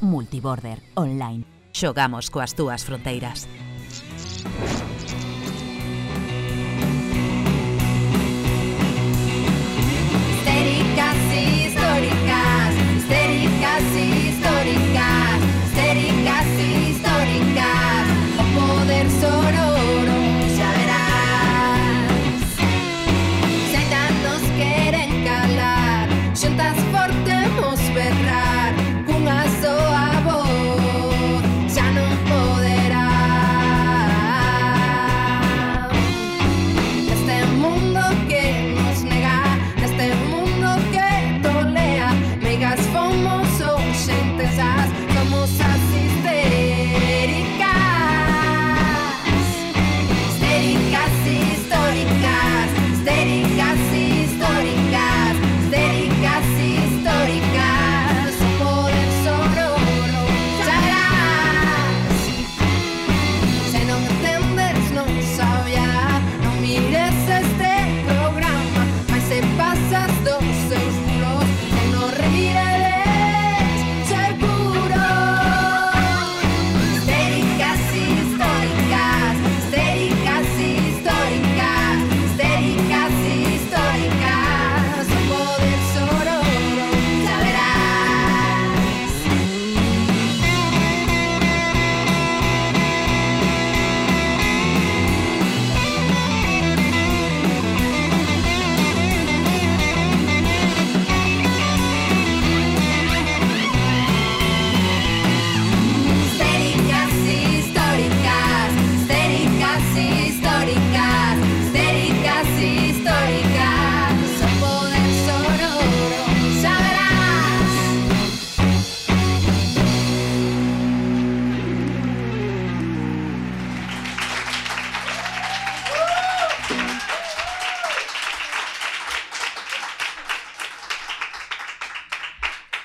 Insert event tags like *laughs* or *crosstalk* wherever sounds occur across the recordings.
Multiborder Online. Xogamos coas túas fronteiras.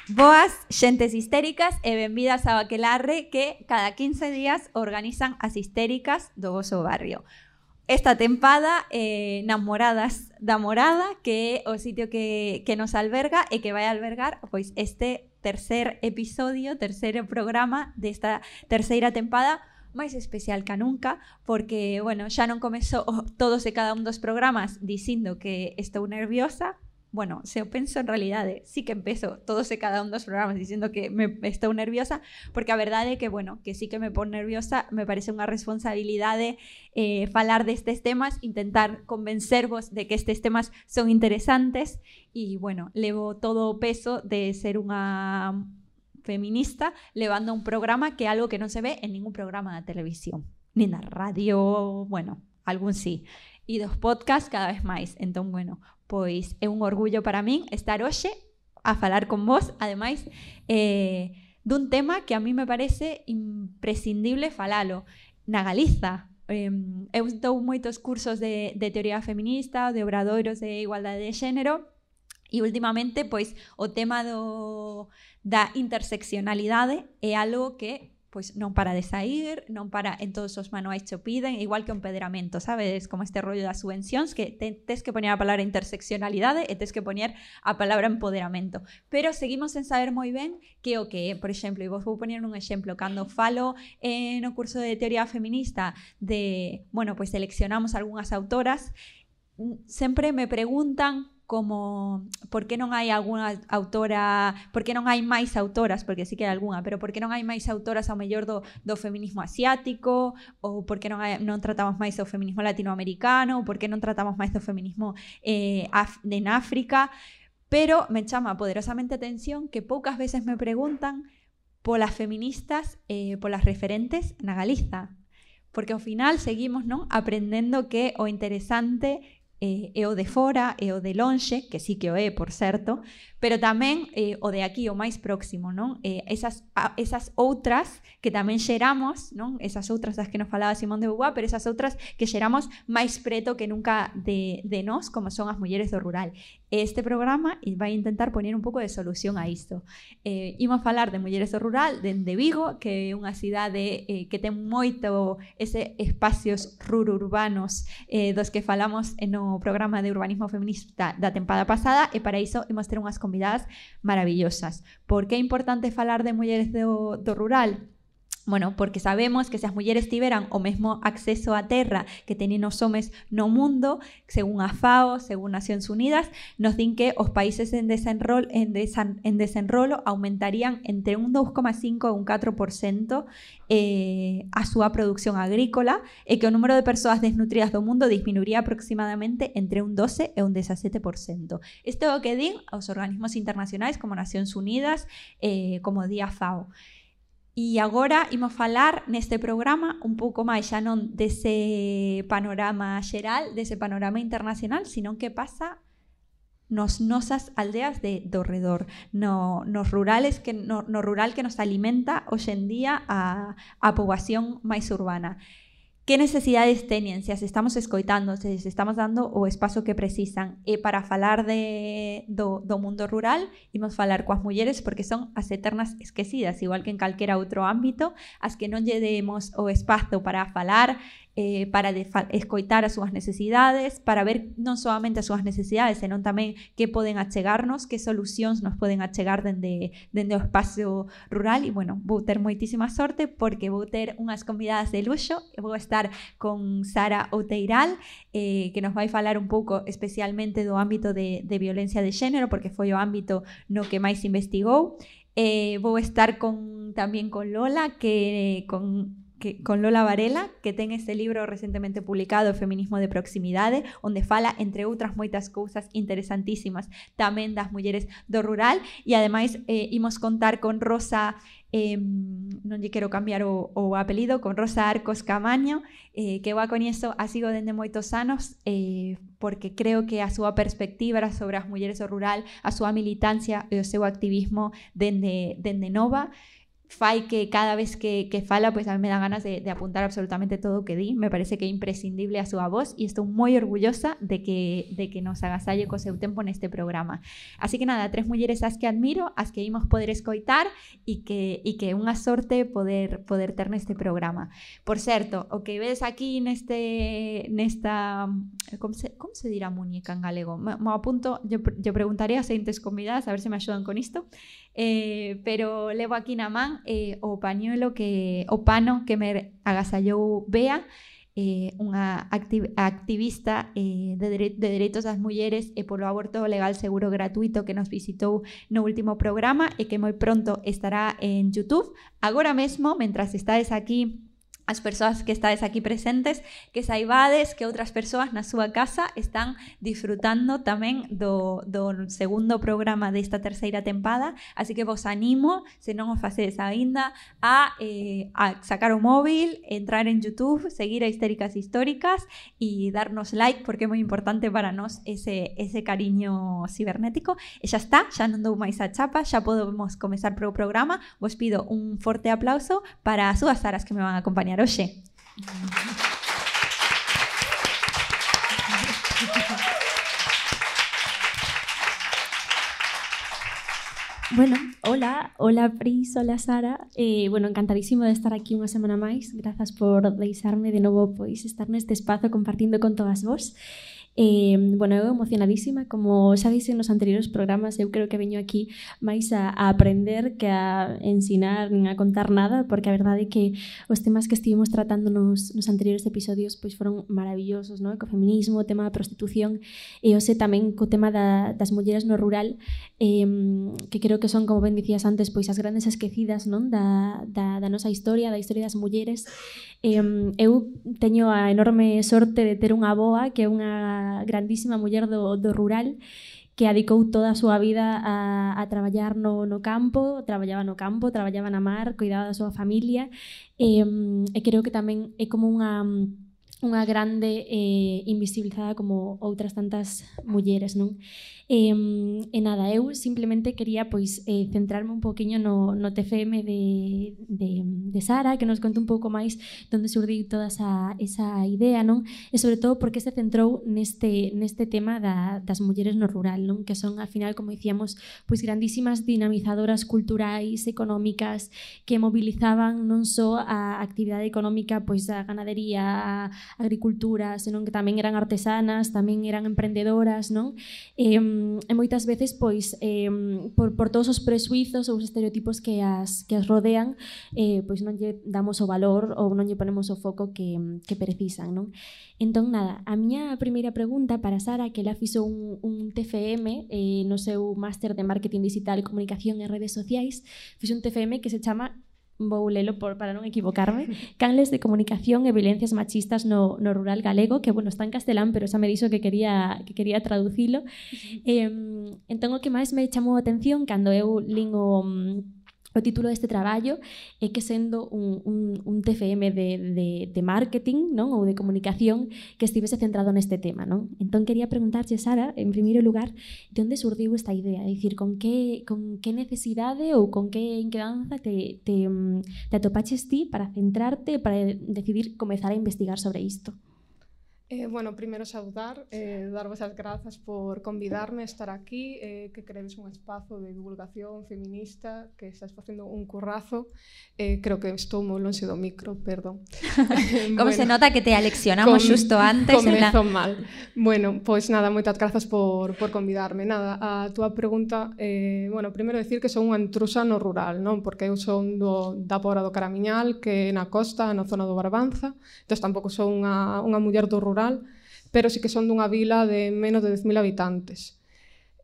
Boas xentes histéricas e benvidas ao Aquelarre que cada 15 días organizan as histéricas do voso barrio. Esta tempada eh, Namoradas da Morada, que é o sitio que, que nos alberga e que vai albergar pois este tercer episodio, terceiro programa desta terceira tempada máis especial que nunca, porque, bueno, xa non comezou *laughs* todos e cada un dos programas dicindo que estou nerviosa, bueno, se penso en realidade, sí que empezo todos e cada un dos programas dicindo que me estou nerviosa, porque a verdade é que, bueno, que sí que me pon nerviosa, me parece unha responsabilidade eh, falar destes temas, intentar convencervos de que estes temas son interesantes e, bueno, levo todo peso de ser unha feminista levando un programa que é algo que non se ve en ningún programa da televisión, nin na radio, bueno, algún sí. E dos podcast cada vez máis. Entón, bueno, pois é un orgullo para min estar hoxe a falar con vos, ademais, eh, dun tema que a mí me parece imprescindible falalo na Galiza. Eh, eu dou moitos cursos de, de teoría feminista, de obradoiros de igualdade de xénero, E últimamente, pois, o tema do, da interseccionalidade é algo que pois non para de sair, non para en todos os manuais cho piden, igual que un pedramento, sabes, como este rollo das subvencións que te, tes que poñer a palabra interseccionalidade e tes que poñer a palabra empoderamento. Pero seguimos sen saber moi ben que o que é, por exemplo, e vos vou poñer un exemplo, cando falo eh, no curso de teoría feminista de, bueno, pois seleccionamos algunhas autoras, mm, sempre me preguntan como por que non hai algunha autora, por que non hai máis autoras, porque sí que hai algunha, pero por que non hai máis autoras ao mellor do, do feminismo asiático, ou por que non, hai, tratamos máis do feminismo latinoamericano, ou por que non tratamos máis do feminismo eh, en África, pero me chama poderosamente atención que poucas veces me preguntan polas feministas, eh, polas referentes na Galiza, porque ao final seguimos non aprendendo que o interesante eh, e o de fora e o de lonxe, que sí que o é, por certo, pero tamén eh, o de aquí, o máis próximo, non? Eh, esas, a, esas outras que tamén xeramos, non? Esas outras das que nos falaba Simón de Beauvoir, pero esas outras que xeramos máis preto que nunca de, de nós, como son as mulleres do rural. Este programa vai intentar poñer un pouco de solución a isto. Eh, imos falar de Mulleres do Rural dende Vigo, que é unha cidade eh, que ten moito ese espacios rururbanos eh, dos que falamos no programa de urbanismo feminista da tempada pasada e para iso imos ter unhas convidadas maravillosas. Por que é importante falar de Mulleres do, do Rural? Bueno, porque sabemos que se as mulleres tiveran o mesmo acceso á terra que teñen os homes no mundo, según a FAO, según Nacións Unidas, nos din que os países en, desenrol, en, desan, en desenrolo aumentarían entre un 2,5 e un 4% eh, a súa produción agrícola e que o número de persoas desnutridas do mundo disminuiría aproximadamente entre un 12 e un 17%. Isto é o que din os organismos internacionais como Nacións Unidas, eh, como Día FAO. E agora imos falar neste programa un pouco máis xa non dese panorama xeral, dese panorama internacional, sino que pasa nos nosas aldeas de do redor, no, nos rurales que no, no rural que nos alimenta hoxe en día a, a poboación máis urbana que necesidades teñen, se as estamos escoitando, se as estamos dando o espazo que precisan. E para falar de, do, do mundo rural, imos falar coas mulleres porque son as eternas esquecidas, igual que en calquera outro ámbito, as que non lle demos o espazo para falar eh, para escoitar as súas necesidades, para ver non solamente as súas necesidades, senón tamén que poden achegarnos, que solucións nos poden achegar dende, dende o espacio rural. E, bueno, vou ter moitísima sorte porque vou ter unhas convidadas de luxo. Vou estar con Sara Outeiral, eh, que nos vai falar un pouco especialmente do ámbito de, de violencia de xénero, porque foi o ámbito no que máis investigou. Eh, vou estar con tamén con Lola, que eh, con que, con Lola Varela, que ten este libro recentemente publicado, Feminismo de Proximidade, onde fala, entre outras moitas cousas interesantísimas, tamén das mulleres do rural, e ademais eh, imos contar con Rosa eh, non lle quero cambiar o, o apelido, con Rosa Arcos Camaño, eh, que eu a coñezo a sigo dende moitos anos, eh, porque creo que a súa perspectiva sobre as mulleres do rural, a súa militancia e o seu activismo dende, dende nova, fai que cada vez que, que fala, pois pues a mí me dá ganas de, de apuntar absolutamente todo o que di, me parece que é imprescindible a súa voz e estou moi orgullosa de que, de que nos agasalle co seu tempo neste programa. Así que nada, tres mulleres as que admiro, as que imos poder escoitar e que, e que é unha sorte poder, poder ter neste programa. Por certo, o que ves aquí neste, nesta... Como se, como se dirá muñeca en galego? Me, me apunto, yo, yo preguntaría a seguintes convidadas a ver se me axudan con isto. Eh, pero levo aquí na man eh, o que o pano que me agasallou Bea eh, unha activ activista eh, de, dere de dereitos das mulleres e polo aborto legal seguro gratuito que nos visitou no último programa e que moi pronto estará en YouTube. Agora mesmo, mentras estades aquí as persoas que estades aquí presentes que saibades que outras persoas na súa casa están disfrutando tamén do, do segundo programa desta terceira tempada. Así que vos animo, se non o facedes aínda a, eh, a sacar o móvil entrar en Youtube seguir a Histéricas Históricas e darnos like porque é moi importante para nós ese, ese cariño cibernético. E xa está, xa non dou máis a chapa xa podemos comezar pro programa. Vos pido un forte aplauso para as súas aras que me van a acompañar terminar hoxe. Bueno, hola, hola Pris, hola Sara. Eh, bueno, encantadísimo de estar aquí unha semana máis. Grazas por deixarme de novo pois estar neste espazo compartindo con todas vos. Eh, bueno, eu emocionadísima, como xa dixen nos anteriores programas, eu creo que veño aquí máis a, a aprender que a ensinar nin a contar nada, porque a verdade é que os temas que estivemos tratando nos, nos anteriores episodios pois foron maravillosos, no? co feminismo, o tema da prostitución, e hoxe tamén co tema da, das mulleres no rural, eh, que creo que son, como ben dicías antes, pois as grandes esquecidas non da, da, da nosa historia, da historia das mulleres, eu teño a enorme sorte de ter unha boa que é unha grandísima muller do, do rural que adicou toda a súa vida a, a traballar no, no campo, traballaba no campo, traballaba na mar, cuidaba da súa familia, e, e creo que tamén é como unha unha grande eh, invisibilizada como outras tantas mulleres, non? E, e nada, eu simplemente quería pois eh, centrarme un poquinho no, no TFM de, de, de Sara, que nos conte un pouco máis donde surdiu toda esa, esa idea, non? E sobre todo porque se centrou neste, neste tema da, das mulleres no rural, non? Que son, al final, como dicíamos, pois grandísimas dinamizadoras culturais, económicas, que mobilizaban non só a actividade económica, pois a ganadería, a agricultura, senón que tamén eran artesanas, tamén eran emprendedoras, non? Eh, e moitas veces pois eh, por, por todos os presuizos ou os estereotipos que as, que as rodean eh, pois non lle damos o valor ou non lle ponemos o foco que, que precisan non? entón nada, a miña primeira pregunta para Sara que la fixo un, un TFM eh, no seu máster de Marketing Digital Comunicación e Redes Sociais fixo un TFM que se chama vou lelo por, para non equivocarme, *laughs* Canles de comunicación e violencias machistas no, no rural galego, que, bueno, está en castelán, pero xa me dixo que quería, que quería traducilo. *laughs* Eh, entón, o que máis me chamou a atención cando eu lingo mm, O título deste traballo é que sendo un, un, un TFM de, de, de marketing non ou de comunicación que estivese centrado neste tema. Non? Entón, quería preguntarche, Sara, en primeiro lugar, de onde surdiu esta idea? É dicir, con que, con que necesidade ou con que inquedanza te, te, te atopaches ti para centrarte, para decidir comezar a investigar sobre isto? Eh, bueno, primeiro saudar, eh, darvos as grazas por convidarme a estar aquí, eh, que credes un espazo de divulgación feminista, que estás facendo un currazo. Eh, creo que estou moi longe do micro, perdón. *laughs* *laughs* Como bueno, se nota que te aleccionamos com, xusto antes. Comezo la... mal. Bueno, pois pues nada, moitas grazas por, por convidarme. Nada, a túa pregunta, eh, bueno, primeiro decir que son unha intrusa no rural, non? Porque eu son do, da Pobra do Caramiñal, que é na costa, na zona do Barbanza, entón tampouco son unha, unha muller do rural rural, pero sí que son dunha vila de menos de 10.000 habitantes.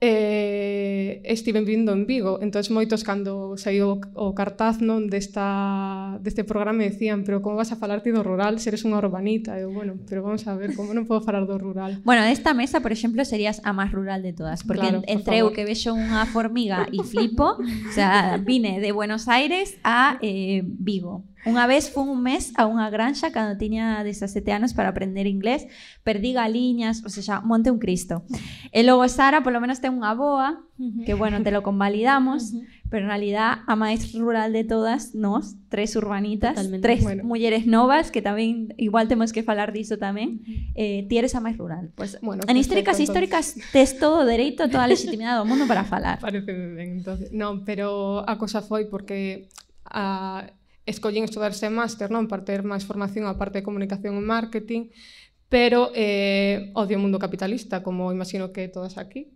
Eh, estiven vindo en Vigo, entón moitos cando saiu o cartaz non desta, deste programa me decían pero como vas a falarte do rural, se eres unha urbanita. Eu, bueno, pero vamos a ver, como non podo falar do rural? *laughs* Bueno, desta mesa, por exemplo, serías a máis rural de todas, porque claro, entre por eu que vexo unha formiga e flipo o sea, vine de Buenos Aires a eh, Vigo. Unha vez fun un mes a unha granxa cando tiña 17 anos para aprender inglés, perdí galiñas, ou seja, monte un cristo. E logo Sara polo menos ten unha boa, que bueno, te lo convalidamos, pero en realidad a máis rural de todas, nos, tres urbanitas, Totalmente. tres bueno. mulleres novas, que tamén igual temos que falar diso tamén, eh, ti eres a máis rural. Pues, bueno, en históricas históricas tes todo o dereito, toda a legitimidade do mundo para falar. *laughs* Parece ben, entonces. Non, pero a cosa foi porque a escollín estudar ese máster, non, para ter máis formación a parte de comunicación e marketing, pero eh, odio o mundo capitalista, como imagino que todas aquí.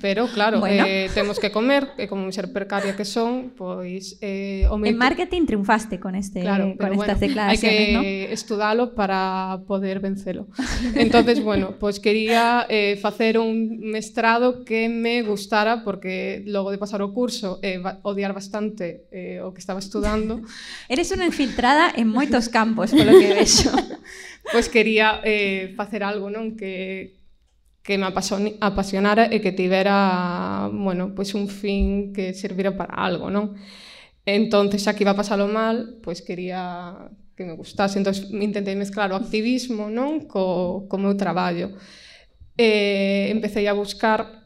Pero claro, bueno. eh, temos que comer e como ser precaria que son, pois eh, o meu... En marketing triunfaste con este claro, con estas bueno, declaraciones, hai que ¿no? estudalo para poder vencelo. Entonces, bueno, pois pues quería eh, facer un mestrado que me gustara porque logo de pasar o curso eh, odiar bastante eh, o que estaba estudando. *laughs* Eres unha infiltrada en moitos campos, polo que vexo. *laughs* pois pues quería eh, facer algo, non? Que que me apasionara e que tivera, bueno, pois un fin que servira para algo, non? Entonces, xa que iba a pasalo mal, pois quería que me gustase. Entonces, intentei mezclar o activismo, non, co, co meu traballo. Eh, empecé a buscar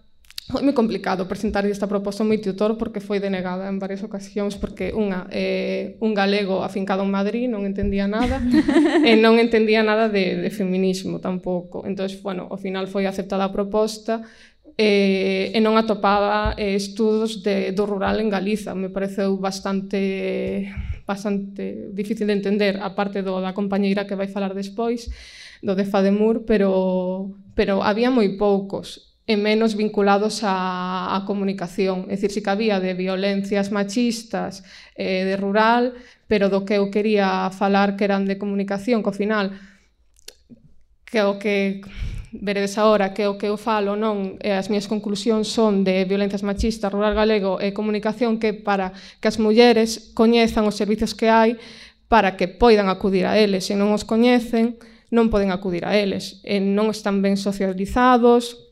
Foi moi complicado presentar esta proposta ao meu tutor porque foi denegada en varias ocasións porque unha eh, un galego afincado en Madrid non entendía nada *laughs* e non entendía nada de, de feminismo tampouco. Entón, bueno, ao final foi aceptada a proposta eh, e non atopaba eh, estudos de, do rural en Galiza. Me pareceu bastante bastante difícil de entender a parte do da compañeira que vai falar despois do de Fademur, pero pero había moi poucos e menos vinculados á, á comunicación. É dicir, si que había de violencias machistas eh, de rural, pero do que eu quería falar que eran de comunicación, ao final, que o que veredes agora que o que eu falo non e as minhas conclusións son de violencias machistas, rural galego e comunicación que para que as mulleres coñezan os servizos que hai para que poidan acudir a eles. Se non os coñecen, non poden acudir a eles. E non están ben socializados,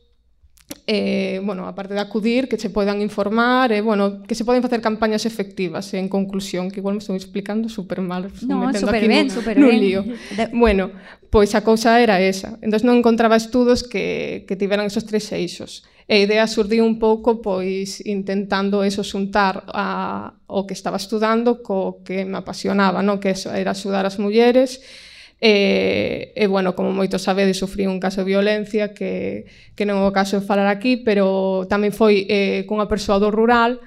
eh, bueno, a parte de acudir, que se podan informar, eh, bueno, que se poden facer campañas efectivas, eh, en conclusión, que igual me estou explicando super mal, no, metendo super aquí ben, no, super no ben. lío. De... Bueno, pois a cousa era esa. Entón non encontraba estudos que, que tiveran esos tres eixos. E a idea surdiu un pouco pois intentando eso xuntar a, o que estaba estudando co que me apasionaba, no? que era axudar as mulleres, E, e bueno, como moito sabedes, sufrí un caso de violencia que, que non é o caso de falar aquí, pero tamén foi eh, cunha persoa do rural,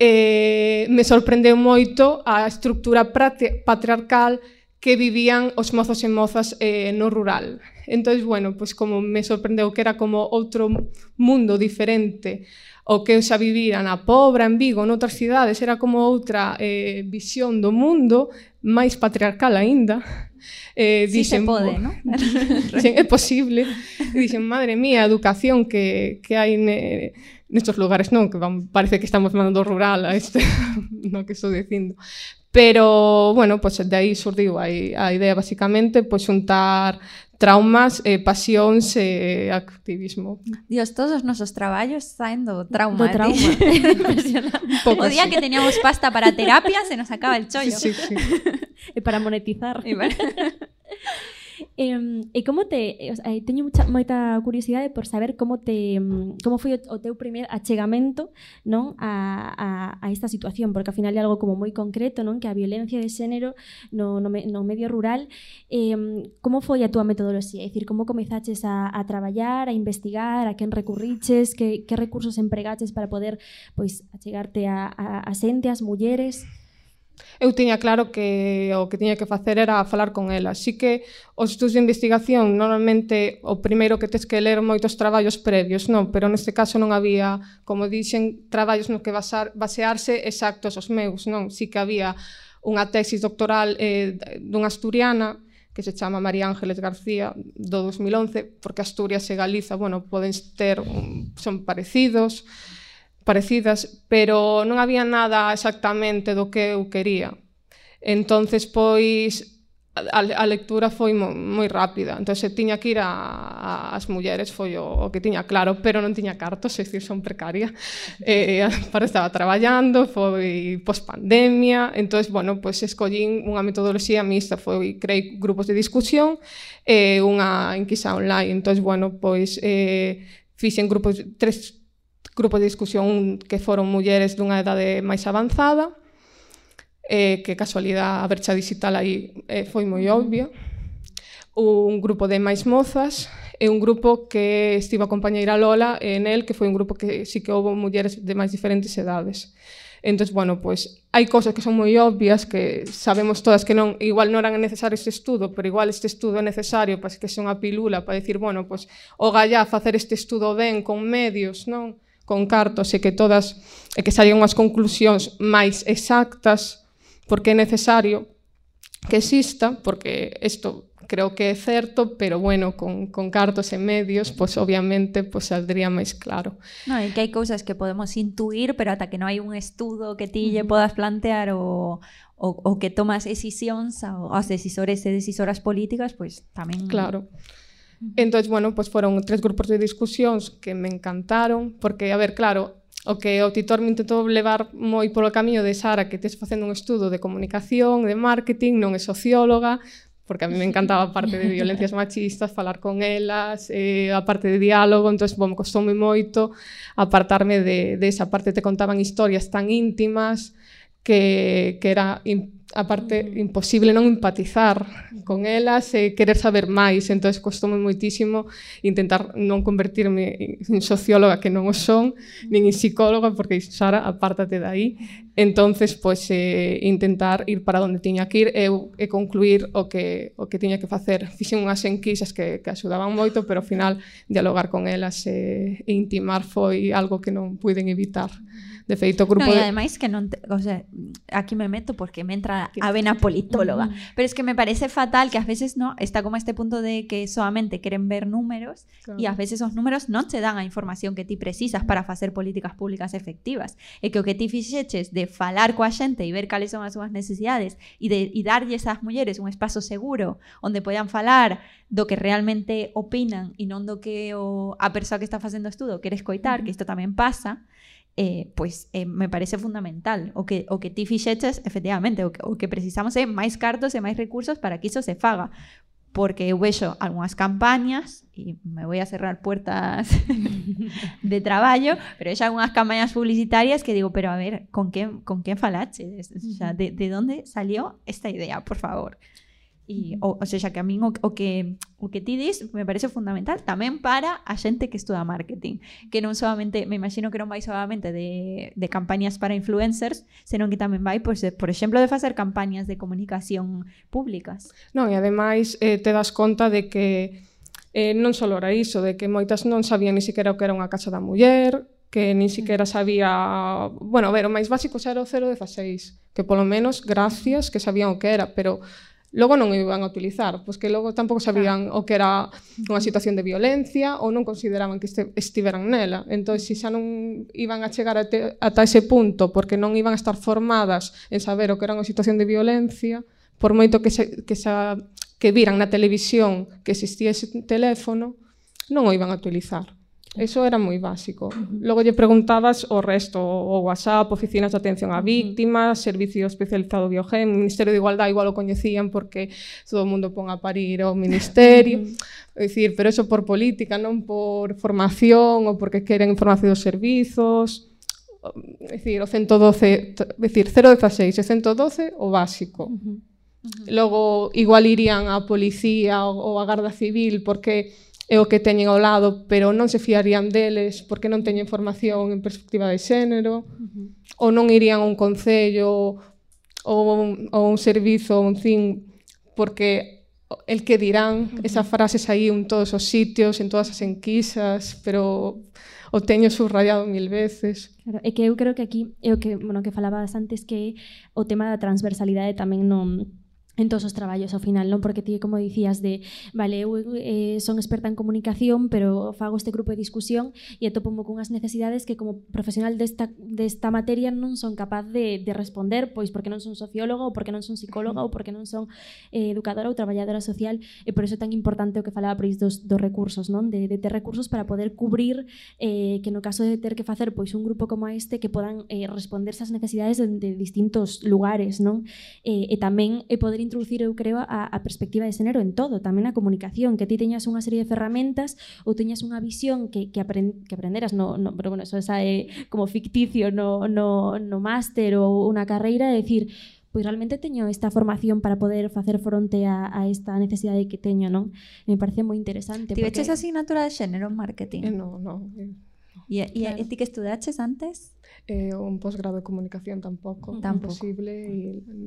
eh, me sorprendeu moito a estructura patriarcal que vivían os mozos e mozas eh, no rural. Entón, bueno, pues como me sorprendeu que era como outro mundo diferente o que eu xa vivira na Pobra, en Vigo, noutras cidades, era como outra eh, visión do mundo, máis patriarcal aínda. *laughs* Eh, sí dixen, se pode, non? *laughs* *laughs* dixen, é posible. E dixen, madre mía, a educación que, que hai ne, nestos lugares, non? Que van, parece que estamos mandando rural a este, no que estou dicindo. Pero, bueno, pois pues, de aí surdiu a, a idea basicamente pois pues, juntar traumas, eh, pasións e eh, activismo. Dios, todos os nosos traballos saen do trauma. Do ¿eh? trauma. *laughs* Poco o día así. que teníamos pasta para terapia se nos acaba el chollo. Sí, sí, *laughs* sí. e para monetizar. E para... Eh, e como te, o sea, eh, teño mucha, moita curiosidade por saber como te mm, como foi o teu primer achegamento, non, a, a, a esta situación, porque ao final é algo como moi concreto, non, que a violencia de xénero no, no, me, no medio rural, eh, como foi a túa metodoloxía? É dicir, como comezaches a, a traballar, a investigar, a quen recurriches, que, que recursos empregaches para poder pois achegarte a, a, a xente, as mulleres? Eu tiña claro que o que tiña que facer era falar con ela. Así que os estudos de investigación, normalmente o primeiro que tes que ler moitos traballos previos, non, pero neste caso non había, como dixen, traballos no que basar, basearse exactos os meus, non, si que había unha tesis doctoral eh, dunha asturiana que se chama María Ángeles García do 2011, porque Asturias e Galiza, bueno, poden ter son parecidos parecidas, pero non había nada exactamente do que eu quería. Entonces, pois, a, a lectura foi mo, moi rápida. Entón, se tiña que ir a, a, as mulleres foi o, o que tiña claro, pero non tiña cartos, *laughs* é dicir, son precaria. *laughs* Eh, eh *laughs* para estaba traballando, foi pospandemia, entón, bueno, pois escollín unha metodoloxía mixta, foi creei grupos de discusión e eh, unha enquisa online. Entón, bueno, pois eh, fixen grupos, tres grupo de discusión que foron mulleres dunha edade máis avanzada, eh, que casualidade a brecha digital aí eh, foi moi obvia, un grupo de máis mozas e un grupo que estivo a compañeira Lola en el, que foi un grupo que sí que houve mulleres de máis diferentes edades. Entón, bueno, pois hai cousas que son moi obvias que sabemos todas que non igual non eran necesario este estudo, pero igual este estudo é necesario para que sea unha pilula para decir, bueno, pois o gallá facer este estudo ben con medios, non? con cartos e que todas e que saian unhas conclusións máis exactas porque é necesario que exista, porque isto creo que é certo, pero bueno, con, con cartos e medios, pois pues, obviamente pois, pues, saldría máis claro. No, e que hai cousas que podemos intuir, pero ata que non hai un estudo que ti lle podas plantear o, o, o que tomas decisións aos decisores e decisoras políticas, pois pues, tamén... Claro. Eh, Entón, bueno, pues foron tres grupos de discusións que me encantaron, porque, a ver, claro, o que o titor me intentou levar moi polo camiño de Sara, que tes facendo un estudo de comunicación, de marketing, non é socióloga, porque a mí me encantaba a parte de violencias *laughs* machistas, falar con elas, eh, a parte de diálogo, entón, bom, costoume moito apartarme de, de esa parte, te contaban historias tan íntimas, que, que era aparte mm. imposible non empatizar con elas e querer saber máis, entonces costoume moitísimo intentar non convertirme en socióloga que non o son, nin en psicóloga porque Sara, apártate de aí. Entonces, pois eh, intentar ir para onde tiña que ir e, e concluir o que o que tiña que facer. Fixen unhas enquisas que que axudaban moito, pero ao final dialogar con elas e, e intimar foi algo que non puiden evitar. De feito, o grupo... No, e ademais que non... Te, o sea, aquí me meto porque me entra a vena politóloga. Mm. Pero es que me parece fatal que a veces no está como este punto de que solamente queren ver números claro. e ás veces os números non te dan a información que ti precisas mm. para facer políticas públicas efectivas. E que o que ti fixeches de falar coa xente e ver cales son as súas necesidades e de e darlle ás mulleres un espazo seguro onde podan falar do que realmente opinan e non do que o, a persoa que está facendo estudo quere escoitar, que isto tamén pasa, eh, pois eh, me parece fundamental o que o que ti fixeches efectivamente o que, o que precisamos é máis cartos e máis recursos para que iso se faga porque eu vexo algunhas campañas e me voy a cerrar puertas *laughs* de traballo, pero vexo algunhas campañas publicitarias que digo, pero a ver, con quen con? O sea, de, de onde salió esta idea, por favor? E, o, o sea, que a min o, o, que, o que ti dis me parece fundamental tamén para a xente que estuda marketing. Que non solamente, me imagino que non vai solamente de, de campañas para influencers, senón que tamén vai, pois, de, por exemplo, de facer campañas de comunicación públicas. Non, e ademais eh, te das conta de que eh, non só era iso, de que moitas non sabían ni siquiera o que era unha casa da muller, que nin siquiera sabía... Bueno, a ver, o máis básico xa era o 016, que polo menos, gracias, que sabían o que era, pero logo non iban a utilizar, pois que logo tampouco sabían claro. o que era unha situación de violencia ou non consideraban que este, estiveran nela. Entón, se xa non iban a chegar ate, ata ese punto porque non iban a estar formadas en saber o que era unha situación de violencia, por moito que, se, que, xa, que viran na televisión que existía ese teléfono, non o iban a utilizar. Eso era moi básico. Logo lle preguntabas o resto, o WhatsApp, oficinas de atención a víctimas, servicio especializado biogen, Ministerio de Igualdade igual o coñecían porque todo o mundo pon a parir o Ministerio. É dicir, pero eso por política, non por formación ou porque queren información dos servizos. É dicir, o 112, é dicir, 016 e 112 o básico. Logo, igual irían a policía ou a Garda Civil porque é o que teñen ao lado, pero non se fiarían deles porque non teñen formación en perspectiva de xénero, uh -huh. ou non irían a un concello ou un, ou un servizo un CIN porque el que dirán, uh -huh. esas frases aí en todos os sitios, en todas as enquisas, pero o teño subrayado mil veces. Claro, é que eu creo que aquí é o que, bueno, que falabas antes que o tema da transversalidade tamén non en todos os traballos ao final, non? Porque ti, como dicías, de, vale, eu eh, son experta en comunicación, pero fago este grupo de discusión e atopomo cunhas necesidades que como profesional desta, desta materia non son capaz de, de responder, pois porque non son socióloga ou porque non son psicóloga ou porque non son eh, educadora ou traballadora social, e por iso é tan importante o que falaba Pris dos, dos recursos, non? De, de ter recursos para poder cubrir eh, que no caso de ter que facer pois un grupo como este que podan eh, responder esas necesidades de, de distintos lugares, non? Eh, e tamén e poder introducir, eu creo, a, a perspectiva de xénero en todo, tamén na comunicación, que ti teñas unha serie de ferramentas ou teñas unha visión que, que, aprend, que aprenderas, no, no, pero bueno, eso esa é como ficticio no, no, no máster ou unha carreira, é dicir, pois realmente teño esta formación para poder facer fronte a, a esta necesidade que teño, non? Me parece moi interesante. Ti porque... veches asignatura de xénero en marketing? Eh, non, non. Eh, e, e, claro. ti que estudaches antes? eh, un posgrado de comunicación tampouco, tampouco. imposible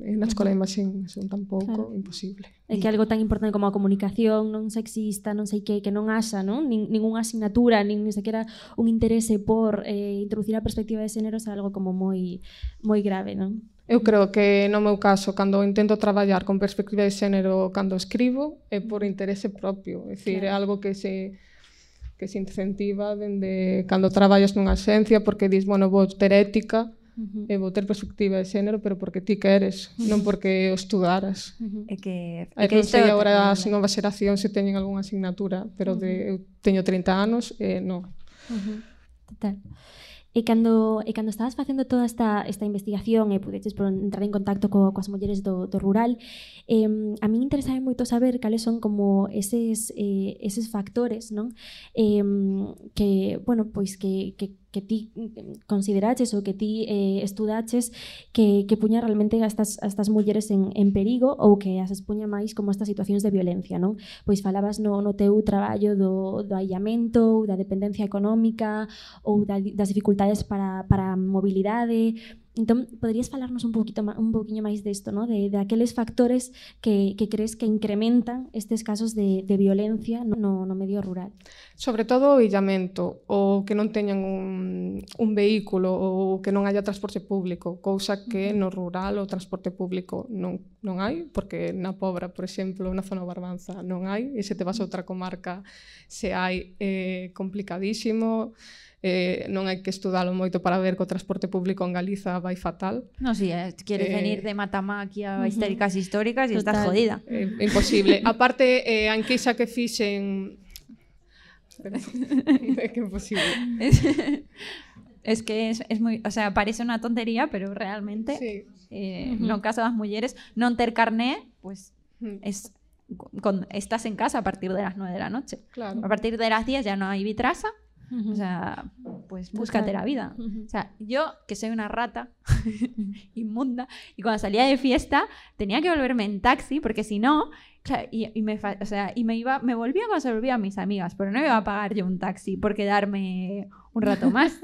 e na escola de imaxen tampouco, claro. imposible. É que algo tan importante como a comunicación non sexista, non sei que, que non haxa, non? Nin, ningunha asignatura, nin, nin sequera un interese por eh, introducir a perspectiva de xénero é algo como moi moi grave, non? Eu creo que no meu caso, cando intento traballar con perspectiva de xénero, cando escribo, é por interese propio, é dicir, é algo que se que se incentiva dende cando traballas nunha agencia porque dis, bueno, vou ter ética uh -huh. e vou ter perspectiva de xénero, pero porque ti queres, non porque o estudaras. É que, é que non sei agora as novas xeracións se teñen algunha asignatura, pero de, eu teño 30 anos e non. Uh -huh. Total. E cando, e cando estabas facendo toda esta, esta investigación e pudeches por entrar en contacto co, coas mulleres do, do rural, eh, a min interesaba moito saber cales son como eses, eh, eses factores non? Eh, que, bueno, pois que, que que ti consideraches ou que ti eh, estudaches que, que puña realmente a estas, a estas mulleres en, en perigo ou que as expuña máis como estas situacións de violencia, non? Pois falabas no, no teu traballo do, do aillamento, da dependencia económica ou da, das dificultades para, para mobilidade, Entón, poderías falarnos un poquito un poquinho máis desto, no? de, de aqueles factores que, que crees que incrementan estes casos de, de violencia no, no medio rural? Sobre todo o illamento, o que non teñan un, un vehículo, ou que non haya transporte público, cousa que no rural o transporte público non, non hai, porque na Pobra, por exemplo, na zona Barbanza non hai, e se te vas a outra comarca se hai, eh, complicadísimo, complicadísimo, eh, non hai que estudalo moito para ver que o transporte público en Galiza vai fatal. No, si, sí, eh, quieres eh, venir de Matamaquia a histéricas históricas e estás jodida. Eh, imposible. *laughs* Aparte, eh, a enquisa que fixen... *laughs* é que imposible. *laughs* es que es, es moi, o sea, parece unha tontería, pero realmente sí. eh, uh -huh. no caso das mulleres non ter carné, pues uh -huh. es con, estás en casa a partir de las 9 de la noche. Claro. A partir de las 10 ya no hay vitrasa, O sea, pues búscate la vida. O sea, yo que soy una rata *laughs* inmunda y cuando salía de fiesta tenía que volverme en taxi porque si no, y, me, o sea, y me iba, me volvía cuando se volvían mis amigas, pero no iba a pagar yo un taxi por quedarme un rato *laughs* más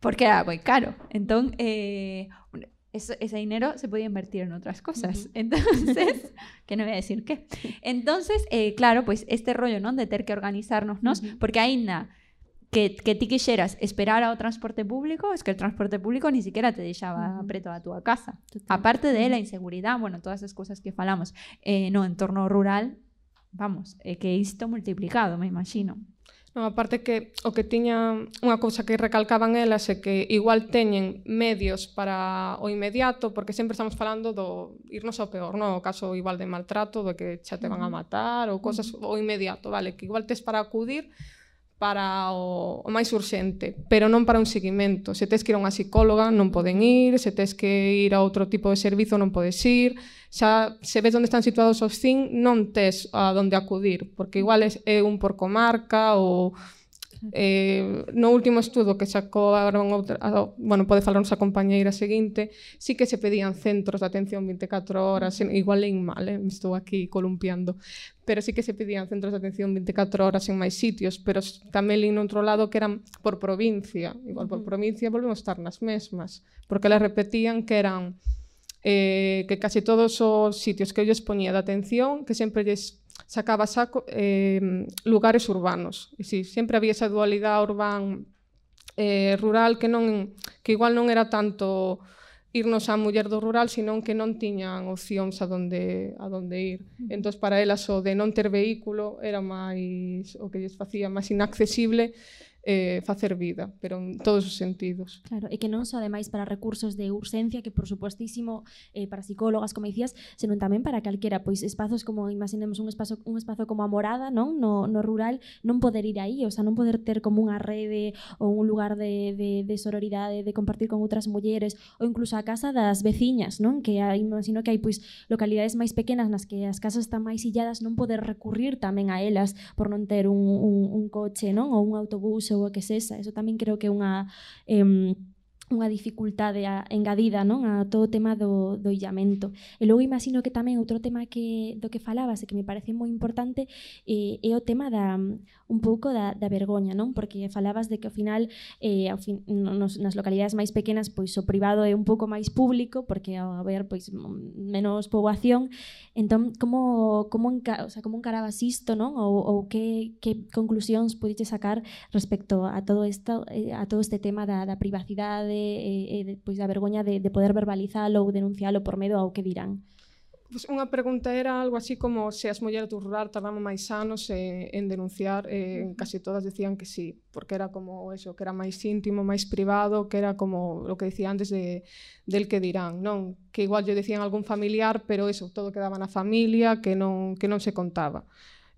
porque era muy caro. Entonces, eh, ese dinero se podía invertir en otras cosas. Entonces, *laughs* que no voy a decir qué. Entonces, eh, claro, pues este rollo, ¿no? De tener que organizarnos, ¿no? Porque ahí nada que, que ti quixeras esperar ao transporte público es que el transporte público ni siquiera te deixaba uh -huh. preto da túa casa. Total. Aparte de la inseguridade, bueno, todas as cousas que falamos eh, no entorno rural, vamos, é eh, que isto multiplicado, me imagino. No, aparte que o que tiña unha cousa que recalcaban elas é que igual teñen medios para o inmediato, porque sempre estamos falando do irnos ao peor, no? o caso igual de maltrato, do que xa te van a matar ou cosas o inmediato, vale, que igual tes para acudir, para o, o máis urxente, pero non para un seguimento. Se tes que ir a unha psicóloga non poden ir, se tes que ir a outro tipo de servizo non podes ir, xa se ves onde están situados os CIN non tes a onde acudir, porque igual é, é un por comarca ou Eh, no último estudo que sacaron outra, a, bueno, pode falarnos a compañeira seguinte, sí que se pedían centros de atención 24 horas, igual en mal, eh, me estou aquí columpiando, pero sí que se pedían centros de atención 24 horas en máis sitios, pero tamén en outro lado que eran por provincia, igual por provincia volvemos a estar nas mesmas, porque elas repetían que eran eh, que case todos os sitios que eu lles poñía de atención, que sempre lles sacaba saco eh, lugares urbanos. E si, sempre había esa dualidade urbán eh, rural que non que igual non era tanto irnos á muller do rural, senón que non tiñan opcións a donde, a donde ir. Entón, para elas, o de non ter vehículo era máis o que lles facía máis inaccesible eh, facer vida, pero en todos os sentidos. Claro, e que non só ademais para recursos de urxencia, que por supostísimo eh, para psicólogas, como dicías, senón tamén para calquera, pois espazos como, imaginemos un espazo, un espazo como a morada, non? No, no rural, non poder ir aí, o sea, non poder ter como unha rede ou un lugar de, de, de sororidade, de compartir con outras mulleres, ou incluso a casa das veciñas, non? Que hai, imagino que hai pois localidades máis pequenas nas que as casas están máis illadas, non poder recurrir tamén a elas por non ter un, un, un coche, non? Ou un autobús a que sexa. Eso tamén creo que é unha... Eh, unha dificultade a, engadida non a todo o tema do, do illamento. E logo imagino que tamén outro tema que do que falabas e que me parece moi importante eh, é o tema da un pouco da, da vergoña, non? Porque falabas de que ao final eh, ao fin, nos, nas localidades máis pequenas pois o privado é un pouco máis público porque ao haber pois menos poboación, entón como como enca, o sea, como encarabas isto, non? Ou, ou que que conclusións pudiches sacar respecto a todo isto eh, a todo este tema da da privacidade Eh, eh, e, e pois a vergoña de, de poder verbalizalo ou denuncialo por medo ao que dirán? Pois unha pregunta era algo así como se as mulleres do rural tardaban máis anos eh, en denunciar, eh, casi todas decían que sí, porque era como eso, que era máis íntimo, máis privado, que era como lo que decía antes de, del que dirán, non? Que igual yo decían algún familiar, pero eso, todo quedaba na familia, que non, que non se contaba.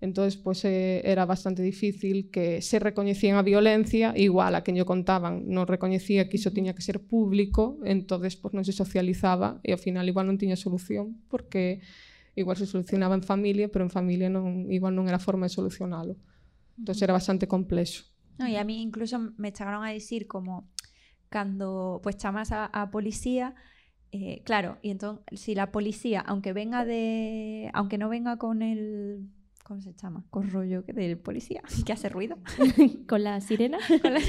Entonces, pues eh, era bastante difícil que se recoñecían a violencia, igual a quen yo contaban non recoñecía que iso tiña que ser público, entonces pues non se socializaba e ao final igual non tiña solución, porque igual se solucionaba en familia, pero en familia non, igual non era forma de solucionalo. Entón era bastante complexo. No, e a mí incluso me chegaron a dicir como cando pues chamas a, a policía eh, claro, y entonces si la policía, aunque venga de, aunque no venga con el ¿Cómo se llama? Con rollo del policía, *laughs* que hace ruido. *laughs* Con la sirena. *laughs* Con la-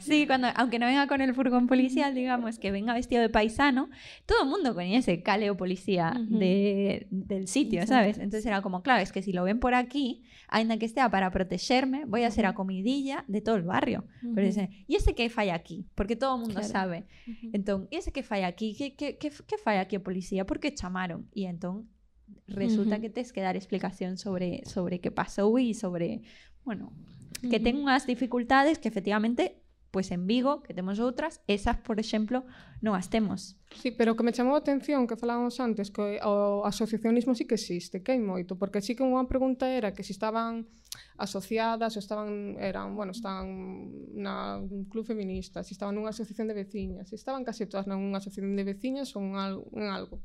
sí, cuando, aunque no venga con el furgón policial, digamos, que venga vestido de paisano, todo el mundo conoce caleo policía Ujú. de, del sitio, Exacto. ¿sabes? Entonces era como, claro, es que si lo ven por aquí, ainda que esté para protegerme, voy a ser a comidilla de todo el barrio. Pero Ujú. dicen, ¿y ese que falla aquí? Porque todo el mundo Claro. sabe. Ujú. Entón, e ese que fai aquí? Que, que, que, que fai aquí policía? Por que chamaron? E entón resulta uh -huh. que tes que dar explicación sobre, sobre que pasou e sobre, bueno, que ten unhas dificultades que efectivamente pois en Vigo, que temos outras, esas, por exemplo, non as temos. Sí, pero que me chamou a atención que falábamos antes que o asociacionismo sí que existe, que hai moito, porque sí que unha pregunta era que se si estaban asociadas ou estaban, eran, bueno, estaban na un club feminista, se si estaban nunha asociación de veciñas, se si estaban case todas nunha asociación de veciñas ou en algo. En algo.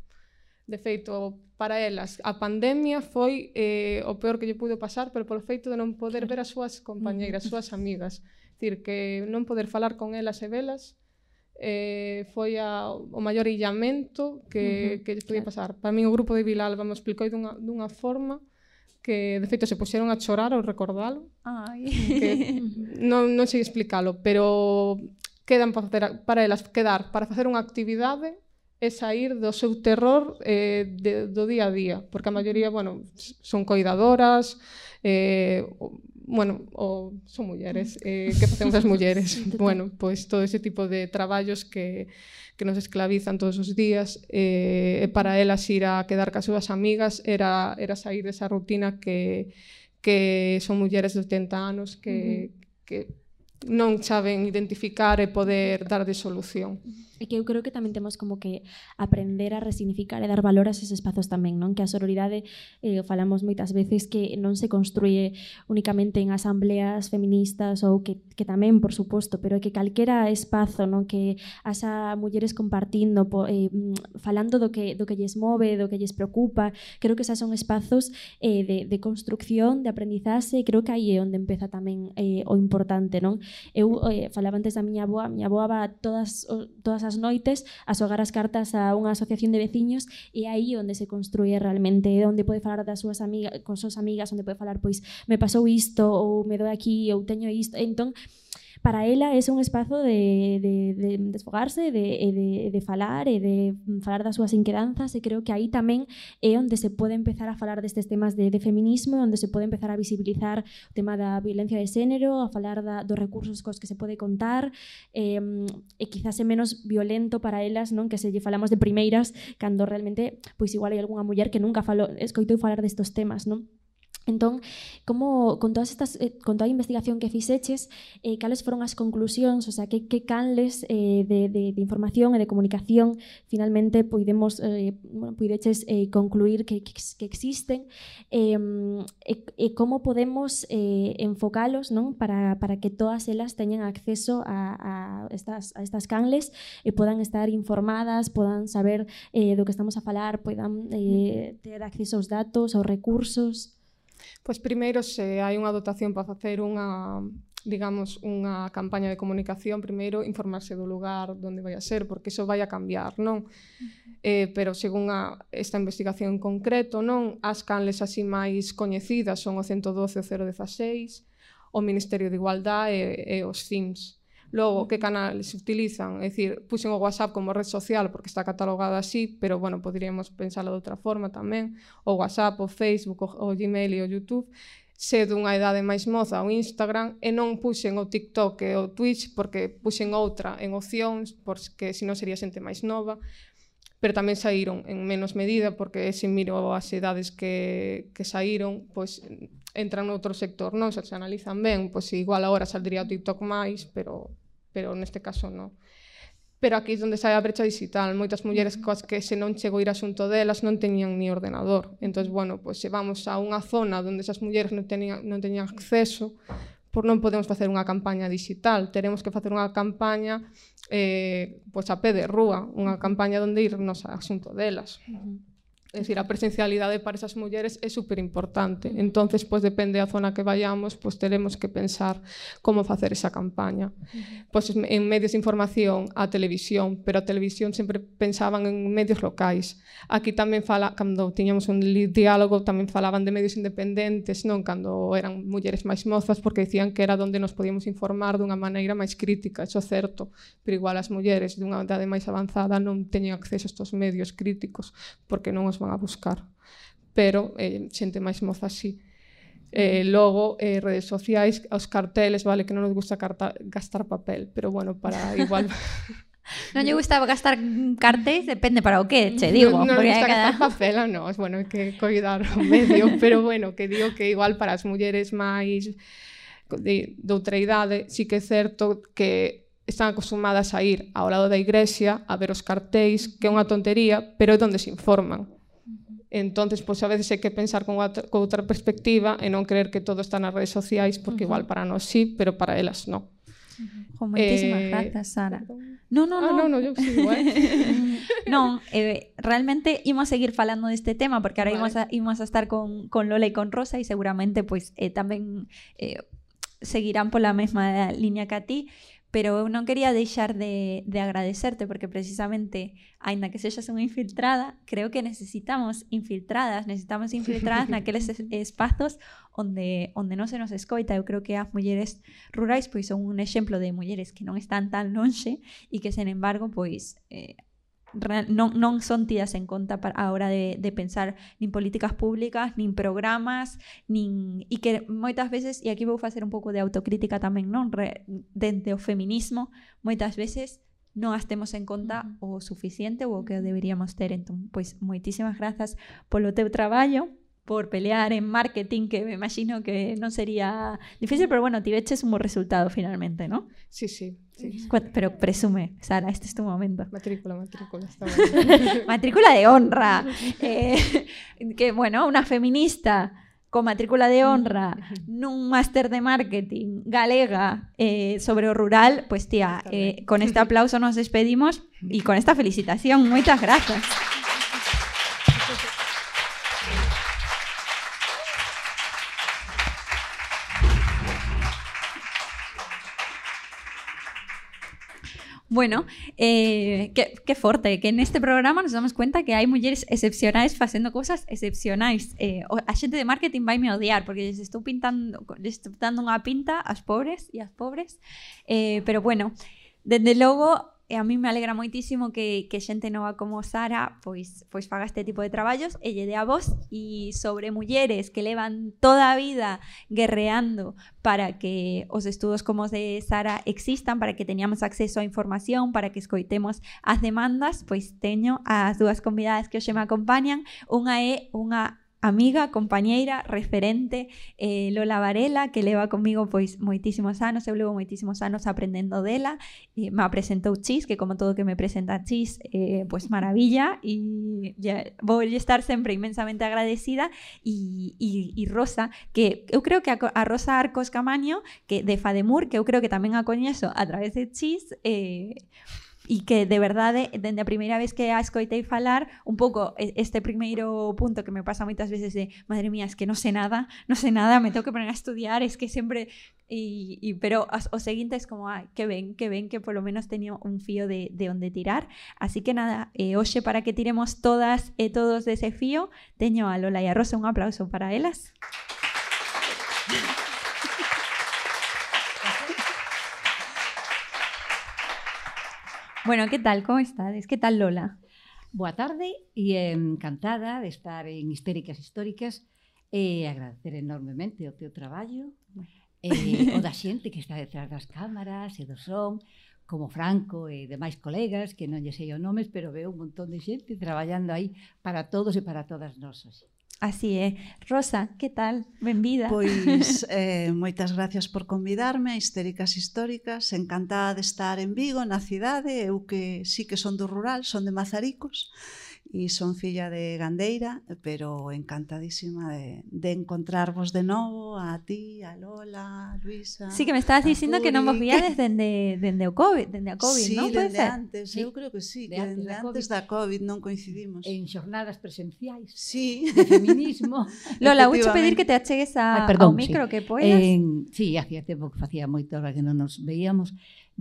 De feito, para elas, a pandemia foi eh, o peor que lle pudo pasar, pero polo feito de non poder ver as súas compañeiras, as súas *laughs* amigas. Dicir, que non poder falar con elas e velas eh, foi a, o maior illamento que, uh -huh, que lle podía pasar. Para mí o grupo de Vilalba me explicou dunha, dunha forma que de feito se puxeron a chorar ao recordalo. Ai. Que *laughs* non, non sei explicalo, pero quedan para, facer, para elas quedar para facer unha actividade é sair do seu terror eh, de, do día a día, porque a maioría, bueno, son coidadoras, eh, o, bueno, o son mulleres, eh, que facemos as mulleres? *laughs* bueno, pois pues, todo ese tipo de traballos que, que nos esclavizan todos os días, eh, e para elas ir a quedar cas súas amigas era, era sair desa rutina que, que son mulleres de 80 anos que, uh -huh. que non saben identificar e poder dar de solución. E que eu creo que tamén temos como que aprender a resignificar e dar valor a esos espazos tamén, non? Que a sororidade, eh, falamos moitas veces, que non se construye únicamente en asambleas feministas ou que, que tamén, por suposto, pero que calquera espazo, non? Que asa mulleres compartindo, po, eh, falando do que, do que lles move, do que lles preocupa, creo que esas son espazos eh, de, de construcción, de aprendizaxe, creo que aí é onde empeza tamén eh, o importante, non? eu eh, falaba antes da miña aboa, miña aboa va todas, o, todas as noites a xogar as cartas a unha asociación de veciños e aí onde se construye realmente, onde pode falar das súas amigas, con súas amigas, onde pode falar pois me pasou isto ou me doi aquí ou teño isto, entón para ela é un espazo de, de, de desfogarse, de, e de, de falar e de mm, falar das súas inquedanzas e creo que aí tamén é onde se pode empezar a falar destes temas de, de feminismo, onde se pode empezar a visibilizar o tema da violencia de xénero, a falar da, dos recursos cos que se pode contar eh, e quizás é menos violento para elas non que se lle falamos de primeiras cando realmente pois igual hai algunha muller que nunca falou, escoitou falar destos temas, non? Entón, como con todas estas eh, con toda a investigación que fixeches, eh cales foron as conclusións, o sea, que que canles eh de de de información e de comunicación finalmente poidemos eh bueno, poideches eh concluir que que, que existen eh e, e como podemos eh enfocalos, non, para para que todas elas teñan acceso a a estas a estas canles e podan estar informadas, podan saber eh do que estamos a falar, podan eh ter acceso aos datos, aos recursos. Pois primeiro se hai unha dotación para facer unha digamos, unha campaña de comunicación, primeiro informarse do lugar onde vai a ser, porque iso vai a cambiar, non? Eh, pero según a, esta investigación en concreto, non? As canles así máis coñecidas son o 112, o 016, o Ministerio de Igualdade e, e os CIMS. Logo, que canales utilizan? É dicir, puxen o WhatsApp como red social porque está catalogado así, pero, bueno, poderíamos pensalo de outra forma tamén. O WhatsApp, o Facebook, o, o Gmail e o YouTube se dunha idade máis moza o Instagram e non puxen o TikTok e o Twitch porque puxen outra en opcións porque senón sería xente máis nova pero tamén saíron en menos medida porque se miro as edades que, que saíron pois entran noutro sector, non? Se se analizan ben, pois igual agora saldría o TikTok máis, pero pero neste caso non. Pero aquí é onde sai a brecha digital. Moitas mulleres coas que se non chegou ir asunto delas non teñían ni ordenador. Entón, bueno, pois se vamos a unha zona onde esas mulleres non teñían, non teñían acceso, por non podemos facer unha campaña digital. Teremos que facer unha campaña eh, pois a pé de rúa, unha campaña onde irnos a asunto delas. Uh -huh. É dicir, a presencialidade para esas mulleres é super importante. Entonces, pois depende da zona que vayamos, pois teremos que pensar como facer esa campaña. Pois en medios de información, a televisión, pero a televisión sempre pensaban en medios locais. Aquí tamén fala, cando tiñamos un diálogo, tamén falaban de medios independentes, non cando eran mulleres máis mozas, porque dicían que era onde nos podíamos informar dunha maneira máis crítica, iso certo, pero igual as mulleres dunha idade máis avanzada non teñen acceso a estos medios críticos, porque non os van a buscar. Pero eh, xente máis moza así. Eh, logo, eh, redes sociais, os carteles, vale, que non nos gusta carta, gastar papel, pero bueno, para *laughs* igual... *laughs* non lle gusta gastar cartéis, depende para o que, che digo. Non, non gusta cada... gastar papel non, non, bueno, que coidar o *laughs* medio, pero bueno, que digo que igual para as mulleres máis de, de outra idade, sí que é certo que están acostumadas a ir ao lado da igrexa a ver os cartéis, que é unha tontería, pero é onde se informan. Entonces, pois a veces hai que pensar con outra, con outra perspectiva e non creer que todo está nas redes sociais, porque igual para nós sí, pero para elas non. Jo, moitísimas Eh, grazas, Sara. No, no, Ah, no. non, eu sigo, eh. *laughs* non, eh, realmente imos seguir falando deste tema porque ahora Vale. imos, a, imos a estar con, con Lola e con Rosa e seguramente pois eh, tamén eh, seguirán pola mesma liña que a ti pero eu non quería deixar de, de agradecerte porque precisamente, aínda que sexas unha infiltrada, creo que necesitamos infiltradas, necesitamos infiltradas naqueles es, *laughs* espazos onde, onde non se nos escoita. Eu creo que as mulleres rurais pois son un exemplo de mulleres que non están tan lonxe e que, sen embargo, pois eh, non, non son tidas en conta para a hora de, de pensar nin políticas públicas, nin programas, nin e que moitas veces, e aquí vou facer un pouco de autocrítica tamén, non, Re, dente o feminismo, moitas veces non as temos en conta o suficiente ou o que deberíamos ter. Entón, pois moitísimas grazas polo teu traballo por pelear en marketing, que me imagino que non sería difícil, pero bueno, tiveches un bo resultado finalmente, ¿no? Sí, sí, sí. Pero presume, Sara, este es tu momento. Matrícula, matrícula, está *laughs* matrícula de honra. Eh, que, bueno, una feminista con matrícula de honra nun máster de marketing galega eh, sobre rural, pues tía, eh, con este aplauso nos despedimos y con esta felicitación. Moitas grazas. Bueno, eh, que, que forte que neste programa nos damos cuenta que hai mulleres excepcionais facendo cousas excepcionais. Eh, a xente de marketing vai me odiar porque les estou pintando les estou dando unha pinta ás pobres e ás pobres. Eh, pero bueno, dende logo a mí me alegra moitísimo que, que xente nova como Sara pois, pois faga este tipo de traballos e lle dé a voz e sobre mulleres que levan toda a vida guerreando para que os estudos como os de Sara existan, para que teñamos acceso á información, para que escoitemos as demandas, pois teño as dúas convidadas que hoxe me acompañan. Unha é unha amiga, compañeira, referente, eh, Lola Varela, que leva comigo pois moitísimos anos, eu levo moitísimos anos aprendendo dela, eh, me presentou Chis, que como todo que me presenta Chis, eh, pois maravilla, e ya, vou estar sempre inmensamente agradecida, e, e, e Rosa, que eu creo que a, a Rosa Arcos Camaño, que de Fademur, que eu creo que tamén a coñezo a través de Chis, eh, e que de verdade, eh, dende a primeira vez que a escoitei falar, un pouco este primeiro punto que me pasa moitas veces de, madre mía, es que non sei nada, non sei nada, me tengo que poner a estudiar, es que sempre e, e pero as, o seguinte es como, ah, que ben, que ben, que polo menos teño un fío de, de onde tirar. Así que nada, eh, hoxe para que tiremos todas e todos dese fío, teño a Lola e a Rosa un aplauso para elas. Bueno, que tal? Como estades? Que tal, Lola? Boa tarde e encantada de estar en Histéricas Históricas e agradecer enormemente o teu traballo e eh, o *laughs* da xente que está detrás das cámaras e do son como Franco e demais colegas que non lle sei os nomes, pero veo un montón de xente traballando aí para todos e para todas nós hoxe. Así é. Rosa, que tal? Benvida. Pois, *laughs* eh, moitas gracias por convidarme a Histéricas Históricas. Encantada de estar en Vigo, na cidade. Eu que sí que son do rural, son de Mazaricos e son filla de Gandeira, pero encantadísima de, de encontrarvos de novo a ti, a Lola, a Luisa. Sí, que me estabas dicindo que non vos viades dende dende o COVID, dende a COVID, sí, non? Dende ser? antes, sí. eu creo que sí, de que antes dende antes da COVID. da COVID non coincidimos. En xornadas presenciais. Sí, de feminismo. *laughs* Lola, vou pedir que te achegues a, Ay, perdón, ao micro sí. que poidas. En, sí, hacía tempo que facía moito hora que non nos veíamos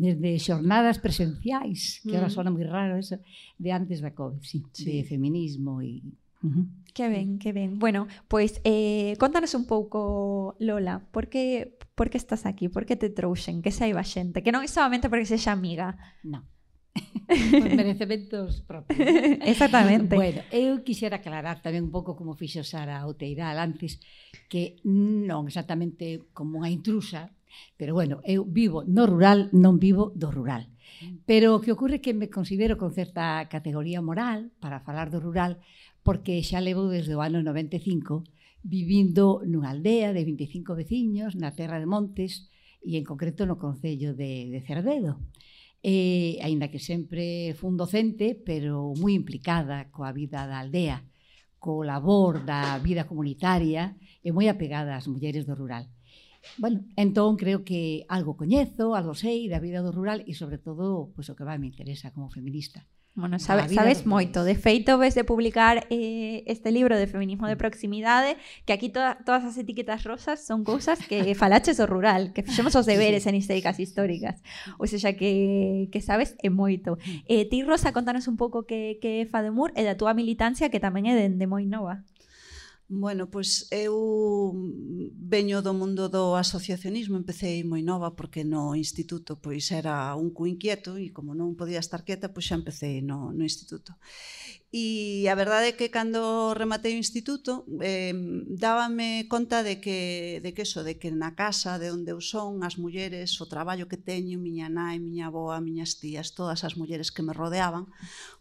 desde xornadas presenciais, que mm. ahora sona moi raro eso, de antes da COVID, sí, sí. De de feminismo e Uh -huh. Que ben, que ben. Bueno, pois eh, contanos un pouco, Lola, por que, por que estás aquí? Por que te trouxen? Que saiba xente? Que non é solamente porque sexa amiga. No. *laughs* Por merecementos propios. Exactamente. bueno, eu quixera aclarar tamén un pouco como fixo Sara Outeiral antes, que non exactamente como unha intrusa, pero bueno, eu vivo no rural, non vivo do rural Mm. Pero o que ocorre que me considero con certa categoría moral para falar do rural, porque xa levo desde o ano 95 vivindo nunha aldea de 25 veciños na Terra de Montes e en concreto no Concello de, de Cerdedo. E, aínda que sempre fun docente, pero moi implicada coa vida da aldea, co labor da vida comunitaria e moi apegada ás mulleres do rural. Bueno, entón creo que algo coñezo, algo sei da vida do rural e sobre todo pois, o que vai me interesa como feminista. Bueno, sabe, sabes moito. De feito, ves de publicar eh, este libro de feminismo de mm. proximidade, que aquí to todas as etiquetas rosas son cousas que *laughs* falaches o rural, que fixemos os deberes sí. en históricas históricas. Ou seja, que, que sabes é moito. Mm. Eh, ti, Rosa, contanos un pouco que, que é Fademur e da túa militancia, que tamén é de, de moi nova. Bueno, pois eu veño do mundo do asociacionismo, empecé moi nova porque no instituto pois era un cu inquieto e como non podía estar quieta, pois xa empecé no, no instituto. E a verdade é que cando rematei o instituto eh, dábame conta de que, de que eso, de que na casa de onde eu son, as mulleres, o traballo que teño, miña nai, miña aboa, miñas tías, todas as mulleres que me rodeaban,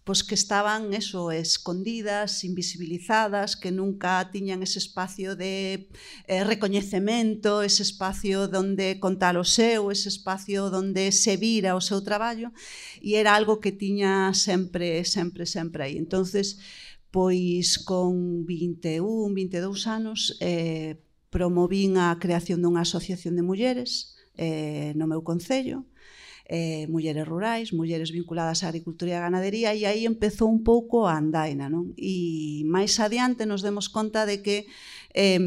pois que estaban eso, escondidas, invisibilizadas, que nunca tiñan ese espacio de eh, recoñecemento, ese espacio onde contar o seu, ese espacio onde se vira o seu traballo, e era algo que tiña sempre, sempre, sempre aí. Entón, entonces pois con 21, 22 anos eh, promovín a creación dunha asociación de mulleres eh, no meu concello, eh, mulleres rurais, mulleres vinculadas á agricultura e á ganadería, e aí empezou un pouco a andaina. Non? E máis adiante nos demos conta de que eh,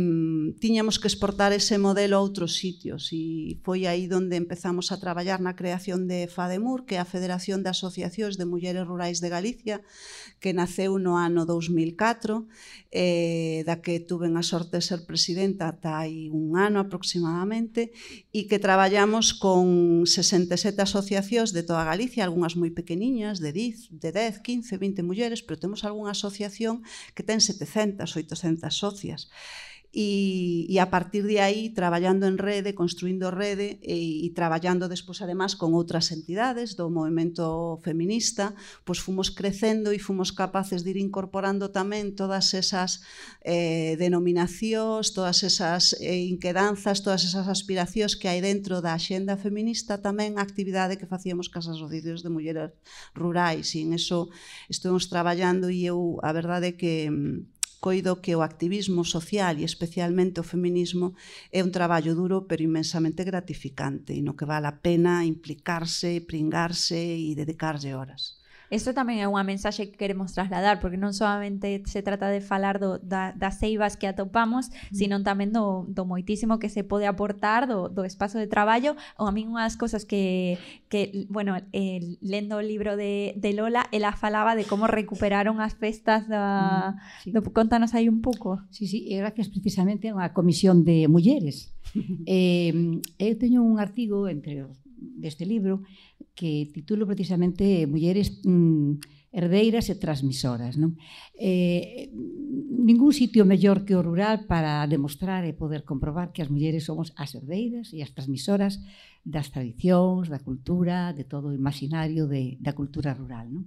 tiñamos que exportar ese modelo a outros sitios e foi aí onde empezamos a traballar na creación de FADEMUR, que é a Federación de Asociacións de Mulleres Rurais de Galicia, que naceu no ano 2004, eh, da que tuven a sorte de ser presidenta ata hai un ano aproximadamente, e que traballamos con 67 asociacións de toda Galicia, algunhas moi pequeniñas, de 10, de 10 15, 20 mulleres, pero temos algunha asociación que ten 700, 800 socias e, e a partir de aí traballando en rede, construindo rede e, e traballando despois además con outras entidades do movimento feminista, pois fomos crecendo e fomos capaces de ir incorporando tamén todas esas eh, denominacións, todas esas eh, inquedanzas, todas esas aspiracións que hai dentro da xenda feminista tamén a actividade que facíamos casas asociacións de mulleres rurais. E en eso estuvemos traballando e eu a verdade que mm, coido que o activismo social e especialmente o feminismo é un traballo duro pero inmensamente gratificante e no que vale a pena implicarse, pringarse e dedicarlle horas. Isto tamén é unha mensaxe que queremos trasladar, porque non solamente se trata de falar do, da, das ceibas que atopamos, mm. sino tamén do, do moitísimo que se pode aportar do, do espazo de traballo. Ou a mí unha das cosas que, que bueno, eh, lendo o libro de, de Lola, ela falaba de como recuperaron as festas da... Mm, sí. do, contanos aí un pouco. Sí, sí, e gracias precisamente a unha comisión de mulleres. *laughs* eh, eu teño un artigo entre deste libro que titulo precisamente Mulleres mm, herdeiras e transmisoras. Non? Eh, ningún sitio mellor que o rural para demostrar e poder comprobar que as mulleres somos as herdeiras e as transmisoras das tradicións, da cultura, de todo o imaginario de, da cultura rural. Non?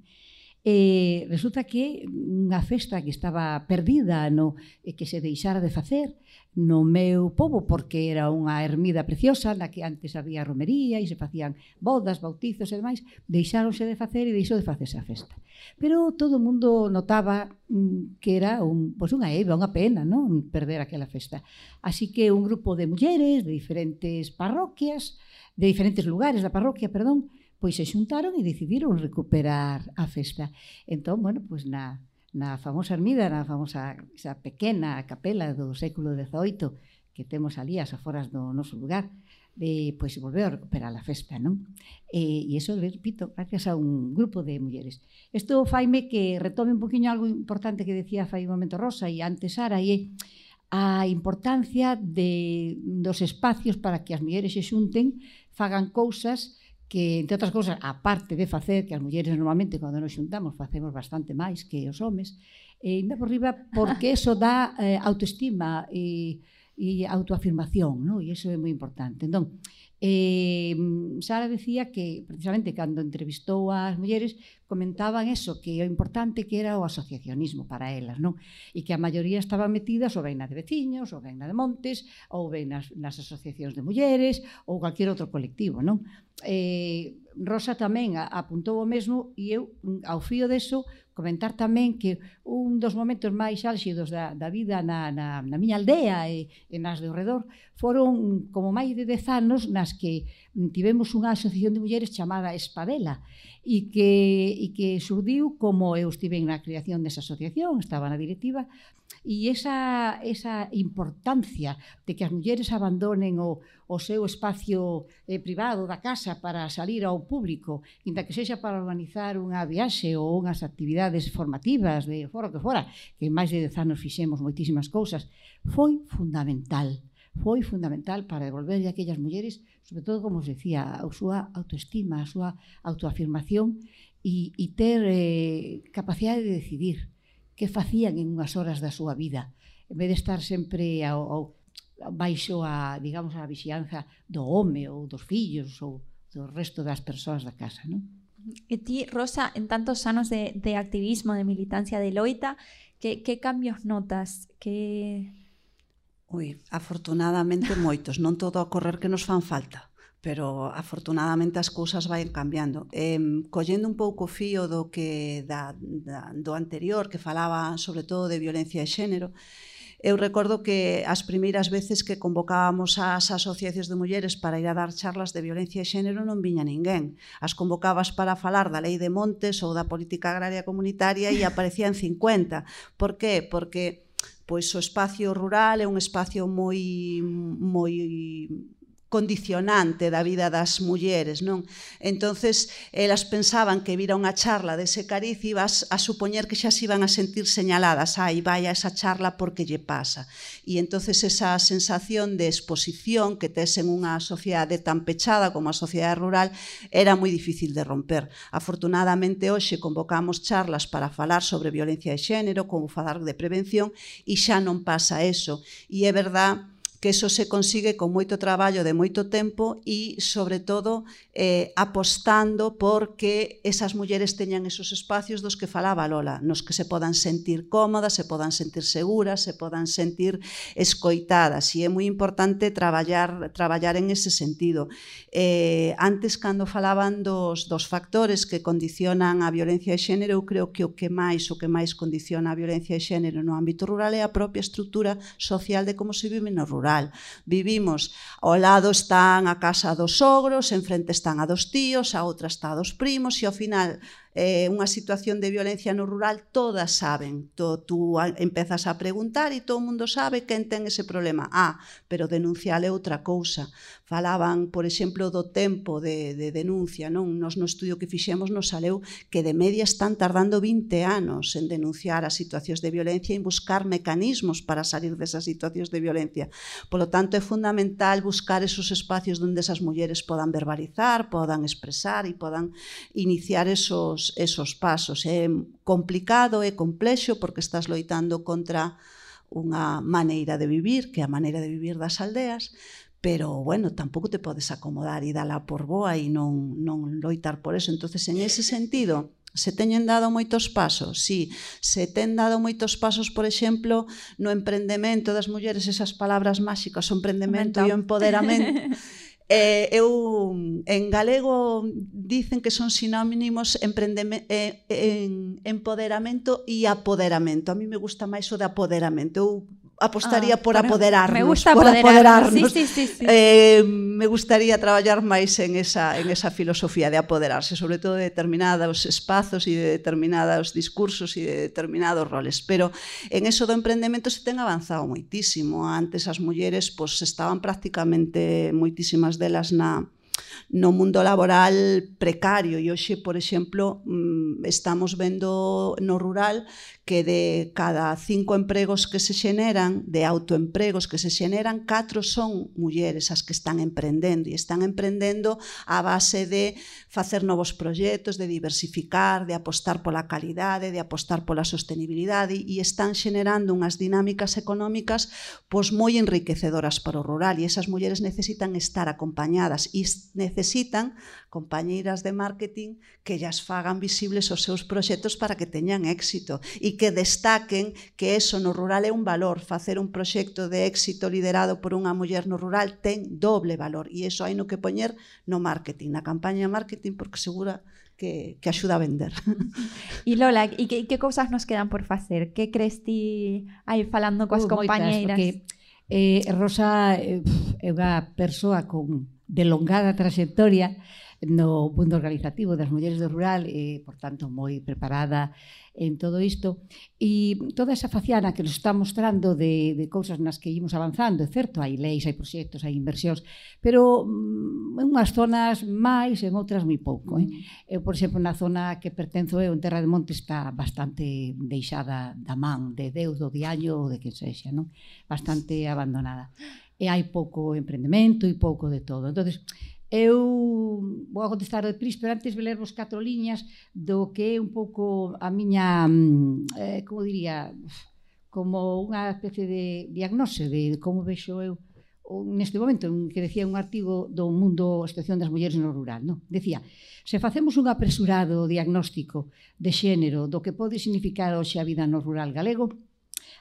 E resulta que unha festa que estaba perdida no e que se deixara de facer no meu povo porque era unha ermida preciosa na que antes había romería e se facían bodas, bautizos e demais, deixáronse de facer e deixou de facerse a festa. Pero todo o mundo notaba mm, que era un, pois unha eiva, unha pena non perder aquela festa. Así que un grupo de mulleres de diferentes parroquias, de diferentes lugares da parroquia, perdón, pois se xuntaron e decidiron recuperar a festa. Entón, bueno, pois na, na famosa ermida, na famosa esa pequena capela do século XVIII que temos ali as aforas do noso lugar, de, pois volveu a recuperar a festa, non? Eh, e iso, repito, gracias a un grupo de mulleres. Isto faime que retome un poquinho algo importante que decía fai un momento Rosa e antes Sara, e a importancia de, dos espacios para que as mulleres se xunten, fagan cousas que, entre outras cousas, a parte de facer, que as mulleres normalmente, cando nos xuntamos, facemos bastante máis que os homes, eh, e ainda por riba, porque eso dá eh, autoestima e, e autoafirmación, ¿no? e iso é moi importante. Entón, eh, Sara decía que, precisamente, cando entrevistou as mulleres, comentaban eso, que o importante que era o asociacionismo para elas, non? E que a maioría estaban metidas ou ben na de veciños, ou ben na de montes, ou ben nas, nas asociacións de mulleres, ou cualquier outro colectivo, non? eh, Rosa tamén apuntou o mesmo e eu, ao fío deso, comentar tamén que un dos momentos máis álxidos da, da vida na, na, na miña aldea e, e nas de redor foron como máis de dez anos nas que tivemos unha asociación de mulleres chamada Espadela e que, e que surdiu como eu estive na creación desa asociación, estaba na directiva, e esa, esa importancia de que as mulleres abandonen o, o seu espacio eh, privado da casa para salir ao público, inda que sexa para organizar unha viaxe ou unhas actividades formativas de fora que fora, que máis de 10 anos fixemos moitísimas cousas, foi fundamental. Foi fundamental para devolverlle a aquellas mulleres sobre todo, como os decía, a súa autoestima, a súa autoafirmación e, e ter eh, capacidade de decidir que facían en unhas horas da súa vida, en vez de estar sempre ao, ao baixo a, digamos, a vixianza do home ou dos fillos ou do resto das persoas da casa, non? E ti, Rosa, en tantos anos de, de activismo, de militancia de loita, que, que cambios notas? Que... Ui, afortunadamente moitos, non todo a correr que nos fan falta pero afortunadamente as cousas vai cambiando. Eh, collendo un pouco fío do que da, da, do anterior que falaba sobre todo de violencia de xénero, Eu recordo que as primeiras veces que convocábamos as asociacións de mulleres para ir a dar charlas de violencia de xénero non viña ninguén. As convocabas para falar da lei de montes ou da política agraria comunitaria e aparecían 50. Por qué? Porque pois o espacio rural é un espacio moi moi condicionante da vida das mulleres, non? Entonces, elas pensaban que vira unha charla dese cariz e vas a supoñer que xa se iban a sentir señaladas, ai, vai a esa charla porque lle pasa. E entonces esa sensación de exposición que tes en unha sociedade tan pechada como a sociedade rural era moi difícil de romper. Afortunadamente, hoxe convocamos charlas para falar sobre violencia de xénero, como falar de prevención, e xa non pasa eso. E é verdade que eso se consigue con moito traballo de moito tempo e, sobre todo, eh, apostando por que esas mulleres teñan esos espacios dos que falaba Lola, nos que se podan sentir cómodas, se podan sentir seguras, se podan sentir escoitadas. E é moi importante traballar traballar en ese sentido. Eh, antes, cando falaban dos, dos factores que condicionan a violencia de xénero, eu creo que o que máis o que máis condiciona a violencia de xénero no ámbito rural é a propia estrutura social de como se vive no rural rural. Vivimos, ao lado están a casa dos sogros, enfrente están a dos tíos, a outra está a dos primos e ao final eh, unha situación de violencia no rural, todas saben. To, tú empezas a preguntar e todo o mundo sabe quen ten ese problema. Ah, pero denunciar é outra cousa. Falaban, por exemplo, do tempo de, de denuncia. Non? Nos no estudio que fixemos nos saleu que de media están tardando 20 anos en denunciar as situacións de violencia e buscar mecanismos para salir desas situacións de violencia. Polo tanto, é fundamental buscar esos espacios onde esas mulleres podan verbalizar, podan expresar e podan iniciar esos esos, pasos. É complicado, é complexo, porque estás loitando contra unha maneira de vivir, que é a maneira de vivir das aldeas, pero bueno, tampouco te podes acomodar e dala por boa e non, non loitar por eso. entonces en ese sentido, se teñen dado moitos pasos, sí, se ten dado moitos pasos, por exemplo, no emprendemento das mulleres, esas palabras máxicas, o emprendemento e o empoderamento, *laughs* Eh, eu en galego dicen que son sinónimos eh, en empoderamento e apoderamento. A mí me gusta máis o de apoderamento. Eu apostaría ah, por apoderarnos, me gusta por apoderarnos. Sí, sí, sí, sí. Eh, me gustaría traballar máis en esa en esa filosofía de apoderarse, sobre todo de determinados espazos e de determinados discursos e de determinados roles, pero en eso do emprendemento se ten avanzado moitísimo. Antes as mulleres pois estaban prácticamente moitísimas delas na no mundo laboral precario e hoxe, por exemplo, mm, estamos vendo no rural que de cada cinco empregos que se xeneran, de autoempregos que se xeneran, catro son mulleres as que están emprendendo e están emprendendo a base de facer novos proxectos, de diversificar, de apostar pola calidade, de apostar pola sostenibilidade e están xenerando unhas dinámicas económicas pois moi enriquecedoras para o rural e esas mulleres necesitan estar acompañadas e necesitan compañeiras de marketing que llas fagan visibles os seus proxectos para que teñan éxito e que destaquen que eso no rural é un valor, facer un proxecto de éxito liderado por unha muller no rural ten doble valor e iso hai no que poñer no marketing, na campaña de marketing porque segura que, que axuda a vender. *laughs* E Lola, e que, que cousas nos quedan por facer? Que crees ti aí falando coas uh, compañeiras? Moitas, porque eh, Rosa eh, é unha persoa con delongada trayectoria no mundo organizativo das mulleres do rural e, por tanto, moi preparada en todo isto. E toda esa faciana que nos está mostrando de, de cousas nas que imos avanzando, é certo, hai leis, hai proxectos, hai inversións, pero mm, en unhas zonas máis, en outras moi pouco. Eh? Mm. Eu, por exemplo, na zona que pertenzo eu, en Terra de Monte, está bastante deixada da man, de Deus, do diaño ou de que sexa, non? bastante abandonada e hai pouco emprendemento e pouco de todo. Entonces, Eu vou contestar de Pris, pero antes vou lervos catro liñas do que é un pouco a miña, mm, eh, como diría, como unha especie de diagnose de, de como vexo eu neste momento que decía un artigo do mundo a situación das mulleres no rural, non? Decía, se facemos un apresurado diagnóstico de xénero do que pode significar hoxe a vida no rural galego,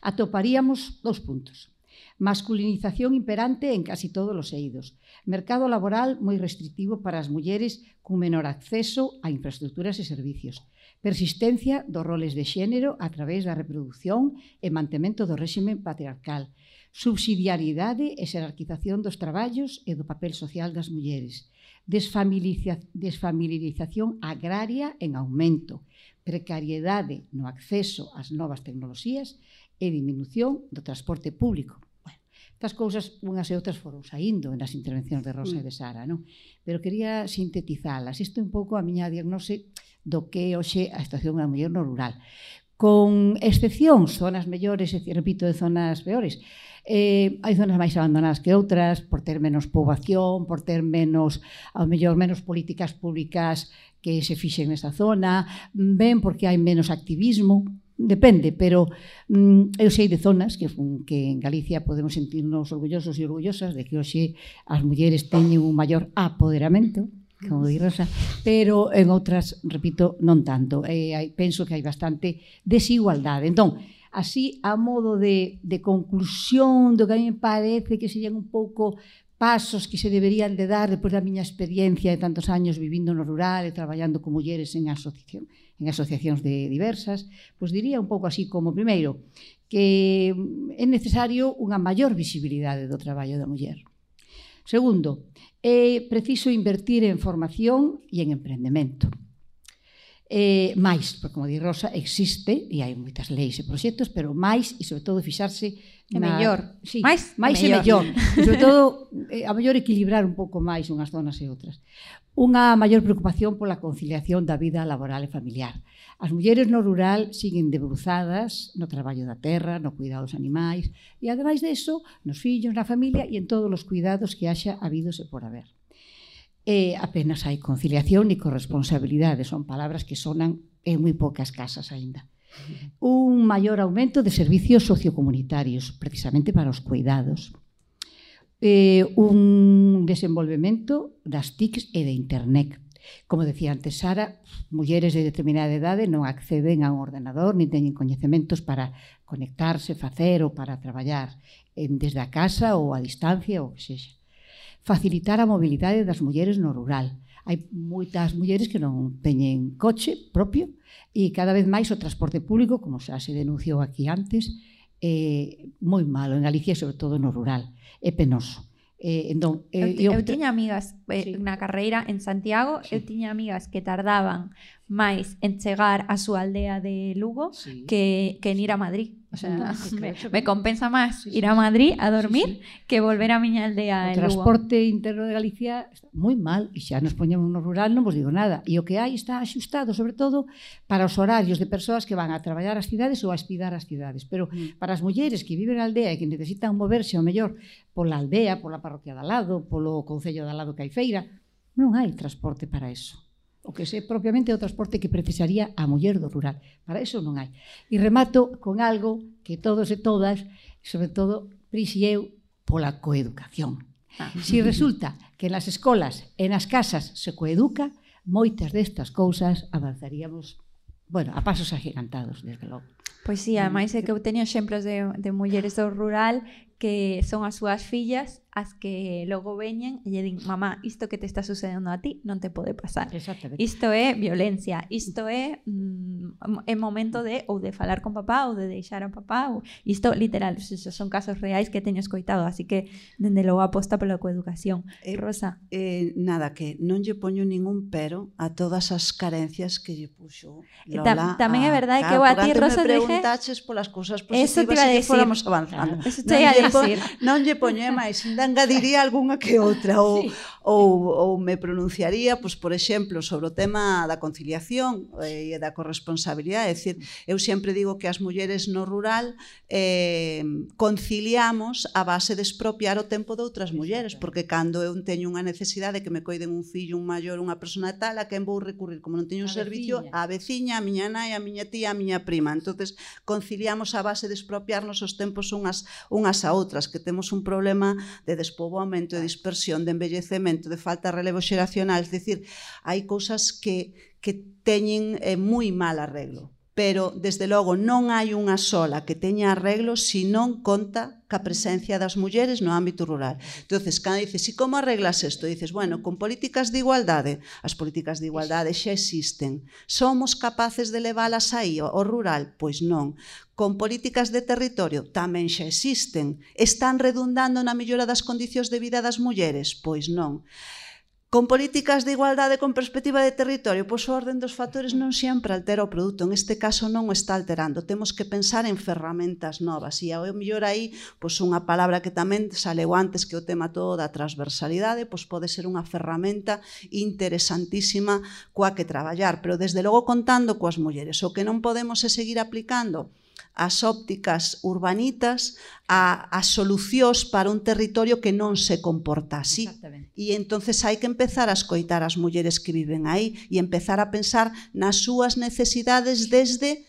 atoparíamos dous puntos masculinización imperante en casi todos os eidos, mercado laboral moi restrictivo para as mulleres cun menor acceso a infraestructuras e servicios, persistencia dos roles de xénero a través da reproducción e mantemento do réxime patriarcal, subsidiariedade e xerarquización dos traballos e do papel social das mulleres, desfamilización agraria en aumento, precariedade no acceso ás novas tecnoloxías e diminución do transporte público. Estas cousas, unhas e outras foron saindo nas intervencións de Rosa mm. e de mm. Sara, non? Pero quería sintetizalas. Isto é un pouco a miña diagnose do que hoxe a situación da muller no rural. Con excepcións, zonas mellores, e repito, de zonas peores, eh, hai zonas máis abandonadas que outras por ter menos poboación, por ter menos, ao mellor, menos políticas públicas que se fixen nesta zona, ben porque hai menos activismo, Depende, pero mm, eu sei de zonas que, que en Galicia podemos sentirnos orgullosos e orgullosas de que hoxe as mulleres teñen un maior apoderamento, como di Rosa, pero en outras, repito, non tanto. E, hai, penso que hai bastante desigualdade. Entón, así, a modo de, de conclusión do que a mí me parece que serían un pouco pasos que se deberían de dar depois da miña experiencia de tantos años vivindo no rural e traballando con mulleres en asociación en asociacións de diversas, pois diría un pouco así como primeiro que é necesario unha maior visibilidade do traballo da muller. Segundo, é preciso invertir en formación e en emprendemento. Eh, máis, porque como di Rosa, existe e hai moitas leis e proxectos, pero máis e sobre todo fixarse é na... mellor. Sí, máis, máis e mellor. E sobre todo *laughs* eh, a mellor equilibrar un pouco máis unhas zonas e outras unha maior preocupación pola conciliación da vida laboral e familiar. As mulleres no rural siguen debruzadas no traballo da terra, no cuidado dos animais e, ademais deso, nos fillos, na familia e en todos os cuidados que haxa habidos e por haber. E apenas hai conciliación e corresponsabilidade, son palabras que sonan en moi poucas casas aínda un maior aumento de servicios sociocomunitarios, precisamente para os cuidados, eh, un desenvolvemento das TICs e de Internet. Como decía antes Sara, mulleres de determinada edade non acceden a un ordenador, nin teñen coñecementos para conectarse, facer ou para traballar en, desde a casa ou a distancia ou que sexa. Facilitar a mobilidade das mulleres no rural. Hai moitas mulleres que non teñen coche propio e cada vez máis o transporte público, como xa se denunciou aquí antes, é moi malo en Galicia, sobre todo no rural é penoso. Eh, entón, eu, eu, eu tiña amigas eh, sí. na carreira en Santiago, sí. eu tiña amigas que tardaban máis en chegar á súa aldea de Lugo sí. que, que en ir a Madrid. O sea, me, me compensa máis ir a Madrid a dormir sí, sí. que volver a miña aldea o en Lugo. O transporte interno de Galicia está moi mal e xa nos poñemos no rural, non vos digo nada. E o que hai está axustado, sobre todo, para os horarios de persoas que van a traballar ás cidades ou a espidar ás cidades. Pero mm. para as mulleres que viven na aldea e que necesitan moverse ao mellor pola aldea, pola parroquia de lado, polo concello de lado que hai feira, non hai transporte para eso o que se propiamente o transporte que precisaría a muller do rural. Para eso non hai. E remato con algo que todos e todas, sobre todo Pris e eu, pola coeducación. Ah. Si resulta que nas escolas e nas casas se coeduca, moitas destas cousas avanzaríamos, bueno, a pasos agigantados, desde logo. Pois sí, ademais é que eu teño exemplos de, de mulleres do rural que son as súas fillas as que logo veñen e lle din, mamá, isto que te está sucedendo a ti non te pode pasar. Isto é violencia, isto é mm, é momento de ou de falar con papá ou de deixar a papá, ou, isto literal, son casos reais que teño escoitado, así que dende logo aposta pola coeducación. Eh, Rosa. Eh, nada, que non lle poño ningún pero a todas as carencias que lle puxo eh, Lola. Tamén é verdade a, que eu a ti, Rosa, dije... Preguntaches polas cousas positivas e que fóramos avanzando. *laughs* Eso no, lle, non lle poñe máis, engadiría algunha que outra ou, sí ou, ou me pronunciaría, pois, por exemplo, sobre o tema da conciliación eh, e da corresponsabilidade. É dicir, eu sempre digo que as mulleres no rural eh, conciliamos a base de expropiar o tempo de outras mulleres, porque cando eu teño unha necesidade que me coiden un fillo, un maior, unha persona tal, a quen vou recurrir? Como non teño un a servicio, veciña. a veciña, a miña nai, a miña tía, a miña prima. entonces conciliamos a base de expropiarnos os tempos unhas, unhas a outras, que temos un problema de despoboamento e dispersión, de envellecemento, de falta de relevo xeracional, es decir, hai cousas que, que teñen eh, moi mal arreglo. Pero, desde logo, non hai unha sola que teña arreglo se non conta ca presencia das mulleres no ámbito rural. entonces cando dices, e como arreglas isto? Dices, bueno, con políticas de igualdade, as políticas de igualdade xa existen. Somos capaces de leválas aí, ao rural? Pois non con políticas de territorio tamén xa existen. Están redundando na mellora das condicións de vida das mulleres? Pois non. Con políticas de igualdade con perspectiva de territorio, pois o orden dos factores non sempre altera o produto, en este caso non o está alterando. Temos que pensar en ferramentas novas e ao mellor aí, pois unha palabra que tamén saleu antes que o tema todo da transversalidade, pois pode ser unha ferramenta interesantísima coa que traballar, pero desde logo contando coas mulleres. O que non podemos é seguir aplicando as ópticas urbanitas a, as solucións para un territorio que non se comporta así. E entonces hai que empezar a escoitar as mulleres que viven aí e empezar a pensar nas súas necesidades desde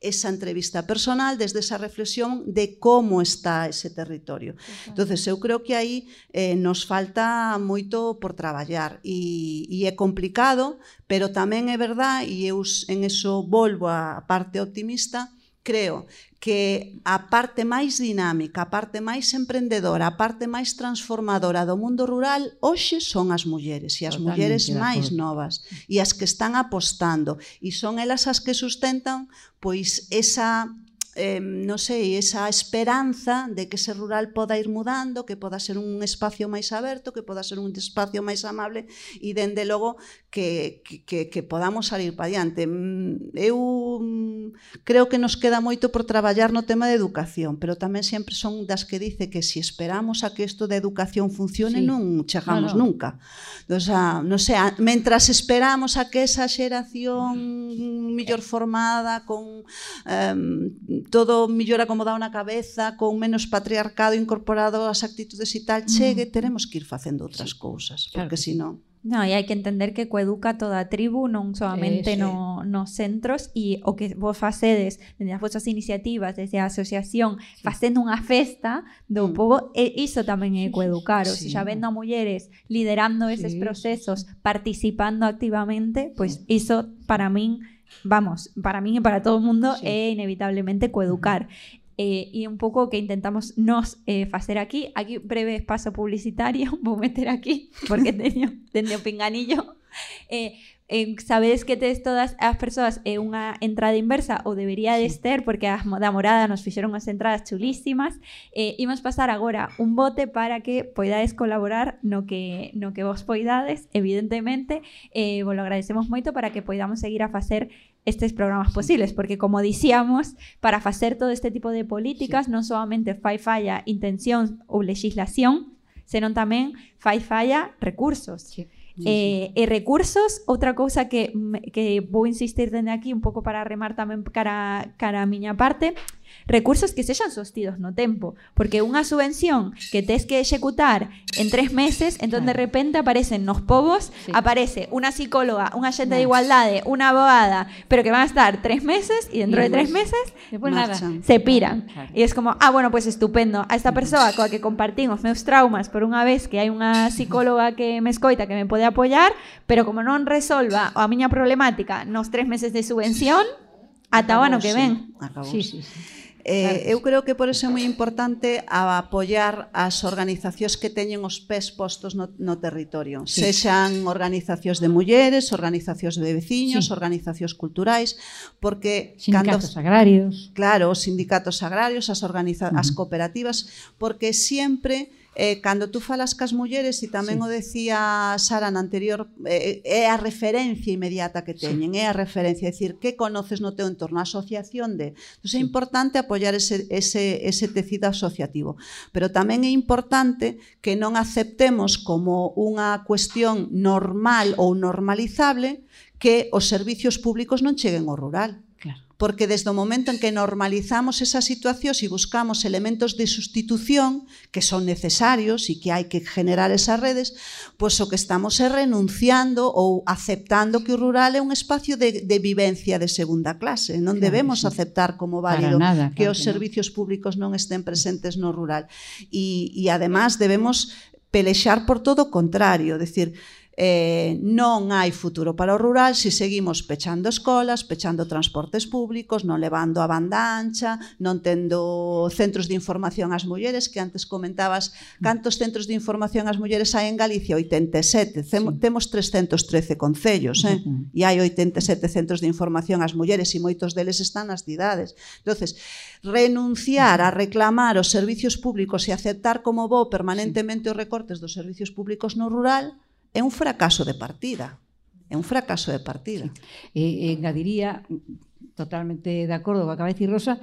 esa entrevista personal, desde esa reflexión de como está ese territorio. Exacto. Entonces, eu creo que aí eh, nos falta moito por traballar e, e é complicado, pero tamén é verdad, e eu en eso volvo a parte optimista, creo que a parte máis dinámica, a parte máis emprendedora, a parte máis transformadora do mundo rural hoxe son as mulleres e as Totalmente mulleres máis novas e as que están apostando e son elas as que sustentan pois esa eh, non sei, esa esperanza de que ese rural poda ir mudando, que poda ser un espacio máis aberto, que poda ser un espacio máis amable e, dende logo, que, que, que podamos salir para diante. Mm, eu mm, creo que nos queda moito por traballar no tema de educación, pero tamén sempre son das que dice que se si esperamos a que isto de educación funcione sí. non chegamos claro. nunca. O sea, non sei, a, mentras esperamos a que esa xeración mm. mellor formada con eh, todo millor acomodado na cabeza, con menos patriarcado incorporado ás actitudes e tal, mm. chegue, teremos que ir facendo outras cousas, claro. porque claro. senón... No, e hai que entender que coeduca toda a tribu, non solamente no, nos centros, e o que vos facedes desde as vosas iniciativas, desde a asociación, sí. facendo unha festa do mm. povo, e iso tamén é coeducar, sí. ou vendo a mulleres liderando eses sí. procesos, participando activamente, pois pues iso para min vamos, para min e para todo o mundo Sí. é inevitablemente coeducar. Eh, e un pouco o que intentamos nos eh, facer aquí aquí breve espazo publicitario *laughs* vou meter aquí porque *laughs* dende o pinganillo eh, eh, sabedes que tes todas as persoas é eh, unha entrada inversa ou debería de sí. ter porque as da morada nos fixeron as entradas chulísimas eh, imos pasar agora un bote para que poidades colaborar no que, no que vos poidades evidentemente eh, vos lo agradecemos moito para que poidamos seguir a facer estes programas posibles, porque como dicíamos, para facer todo este tipo de políticas sí. non solamente fai falla intención ou legislación, senón tamén fai falla recursos. Sí. Eh, sí. e recursos, outra cousa que, que vou insistir dende aquí un pouco para remar tamén cara, cara a miña parte, é recursos que sexan sostidos no tempo, porque unha subvención que tes que executar en tres meses, entón de Claro. repente aparecen nos povos, Sí. aparece unha psicóloga, unha xente de Nas. igualdade, unha abogada, pero que van a estar tres meses e dentro Y de tres meses nada. Se piran. Claro. E es como, ah, bueno, pues estupendo. A esta persoa coa que compartín os meus traumas por unha vez que hai unha psicóloga que me escoita que me pode apoiar, pero como non resolva a miña problemática nos tres meses de subvención, ata o ano que ven. Acabou. Sí, sí, sí. Eh, claro. eu creo que por eso é moi importante a apoiar as organizacións que teñen os pés postos no, no territorio. Sí. Sexan organizacións de mulleres, organizacións de veciños, sí. organizacións culturais, porque sindicatos cando, agrarios. Claro, os sindicatos agrarios, as organiza, uh -huh. as cooperativas, porque sempre eh, cando tú falas cas mulleres, e tamén sí. o decía Sara na anterior, eh, eh é a referencia inmediata que teñen, sí. é a referencia, é dicir, que conoces no teu entorno, a asociación de... Entón, é importante apoiar ese, ese, ese tecido asociativo, pero tamén é importante que non aceptemos como unha cuestión normal ou normalizable que os servicios públicos non cheguen ao rural porque desde o momento en que normalizamos esa situación e buscamos elementos de sustitución que son necesarios e que hai que generar esas redes, pois o que estamos é renunciando ou aceptando que o rural é un espacio de, de vivencia de segunda clase. Non claro, debemos sí. aceptar como válido nada, claro que os servicios públicos non estén presentes no rural. E, e además debemos pelexar por todo o contrario, decir, eh, non hai futuro para o rural se seguimos pechando escolas, pechando transportes públicos, non levando a banda ancha, non tendo centros de información ás mulleres, que antes comentabas mm. cantos centros de información ás mulleres hai en Galicia, 87, temos 313 concellos, eh? Uh -huh. e hai 87 centros de información ás mulleres e moitos deles están nas cidades. Entonces, renunciar a reclamar os servicios públicos e aceptar como bo permanentemente os recortes dos servicios públicos no rural, é un fracaso de partida. É un fracaso de partida. Sí. E, engadiría totalmente de acordo coa cabeza e Rosa,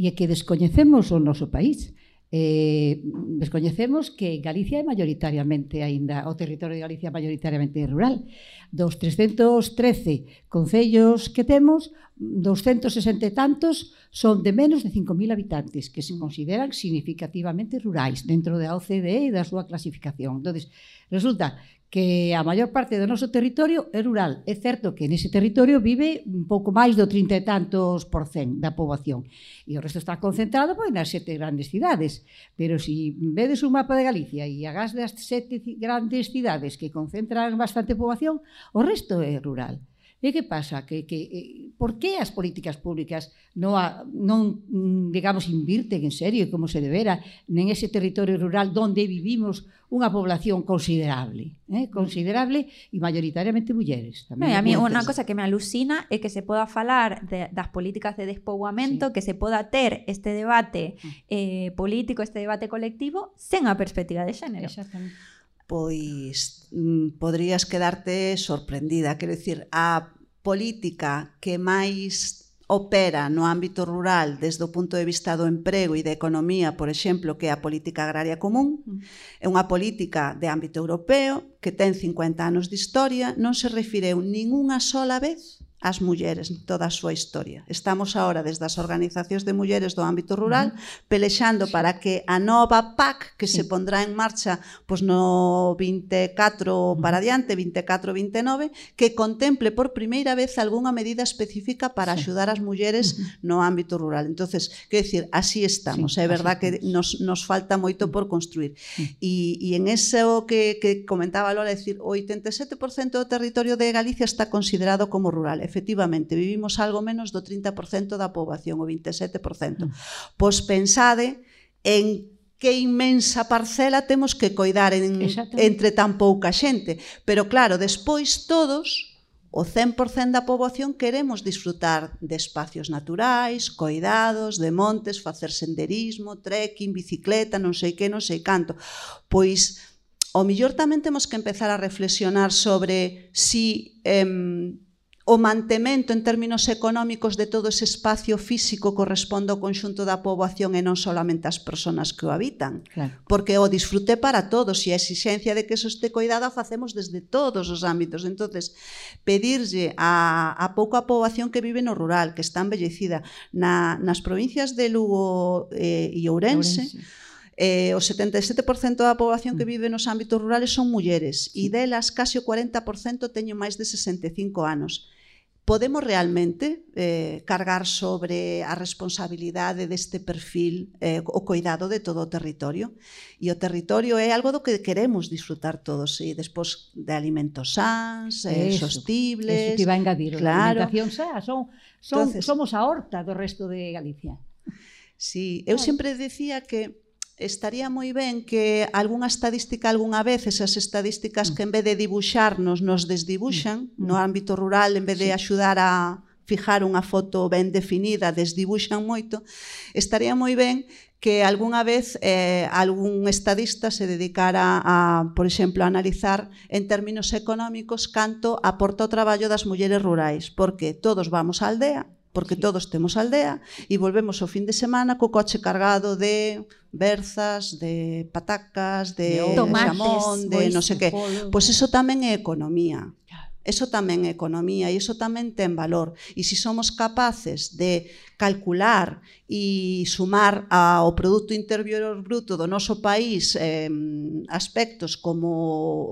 e é que descoñecemos o noso país. Eh, descoñecemos que Galicia é maioritariamente aínda o territorio de Galicia maioritariamente rural. Dos 313 concellos que temos, 260 e tantos son de menos de 5.000 habitantes, que se mm. consideran significativamente rurais dentro da OCDE e da súa clasificación. Entonces, resulta que a maior parte do noso territorio é rural. É certo que nese territorio vive un pouco máis do 30 e tantos por cen da poboación. E o resto está concentrado pois, nas sete grandes cidades. Pero se si vedes un mapa de Galicia e agás das sete grandes cidades que concentran bastante poboación, o resto é rural. E que pasa? Que, que, eh, por que as políticas públicas non, a, non digamos, invirten en serio como se debera nen ese territorio rural onde vivimos unha población considerable, eh? Mm. considerable e mayoritariamente mulleres. Tamén no, a mí unha cosa que me alucina é que se poda falar de, das políticas de despoboamento, sí. que se poda ter este debate mm. eh, político, este debate colectivo, sen a perspectiva de xénero. Exactamente pois mm, podrías quedarte sorprendida. Quero dicir, a política que máis opera no ámbito rural desde o punto de vista do emprego e da economía, por exemplo, que é a política agraria común, mm. é unha política de ámbito europeo que ten 50 anos de historia, non se refireu ningunha sola vez as mulleres toda a súa historia. Estamos agora desde as organizacións de mulleres do ámbito rural pelexando para que a nova PAC que se pondrá en marcha pois no 24 para adiante, 24-29, que contemple por primeira vez algunha medida específica para axudar as mulleres no ámbito rural. Entonces, que decir, así estamos, é verdad que nos, nos falta moito por construir. E, e en eso que, que comentaba Lola, decir, o 87% do territorio de Galicia está considerado como rural efectivamente, vivimos algo menos do 30% da poboación, o 27%. Pois mm. pensade en que inmensa parcela temos que coidar en, entre tan pouca xente. Pero claro, despois todos, o 100% da poboación queremos disfrutar de espacios naturais, coidados, de montes, facer senderismo, trekking, bicicleta, non sei que, non sei canto. Pois, o millor tamén temos que empezar a reflexionar sobre si... Eh, o mantemento en términos económicos de todo ese espacio físico corresponde ao conxunto da poboación e non solamente as persoas que o habitan. Claro. Porque o disfrute para todos e a exixencia de que eso este coidado a facemos desde todos os ámbitos. entonces pedirlle a, a pouca poboación que vive no rural, que está embellecida na, nas provincias de Lugo eh, e Ourense, Ourense eh, o 77% da poboación que mm. vive nos ámbitos rurales son mulleres e delas case o 40% teñen máis de 65 anos podemos realmente eh, cargar sobre a responsabilidade deste perfil eh, o cuidado de todo o territorio. E o territorio é algo do que queremos disfrutar todos, e despois de alimentos sans, eh, eso, sostibles... Eso te iba a engadir, claro. alimentación sans, son, son, Entonces, somos a horta do resto de Galicia. Sí, eu sempre decía que estaría moi ben que algunha estadística algunha vez, esas estadísticas mm. que en vez de dibuxarnos nos desdibuxan, mm. no mm. ámbito rural en vez de axudar a fijar unha foto ben definida, desdibuxan moito, estaría moi ben que algunha vez eh, algún estadista se dedicara a, por exemplo, a analizar en términos económicos canto aporta o traballo das mulleres rurais, porque todos vamos á aldea, porque todos temos aldea e volvemos o fin de semana co coche cargado de berzas, de patacas, de, de tomates, xamón, de non no pois, sé que. Pois eso tamén é economía. Claro. Eso tamén é economía e iso tamén ten valor. E se somos capaces de calcular e sumar ao produto interior bruto do noso país eh, aspectos como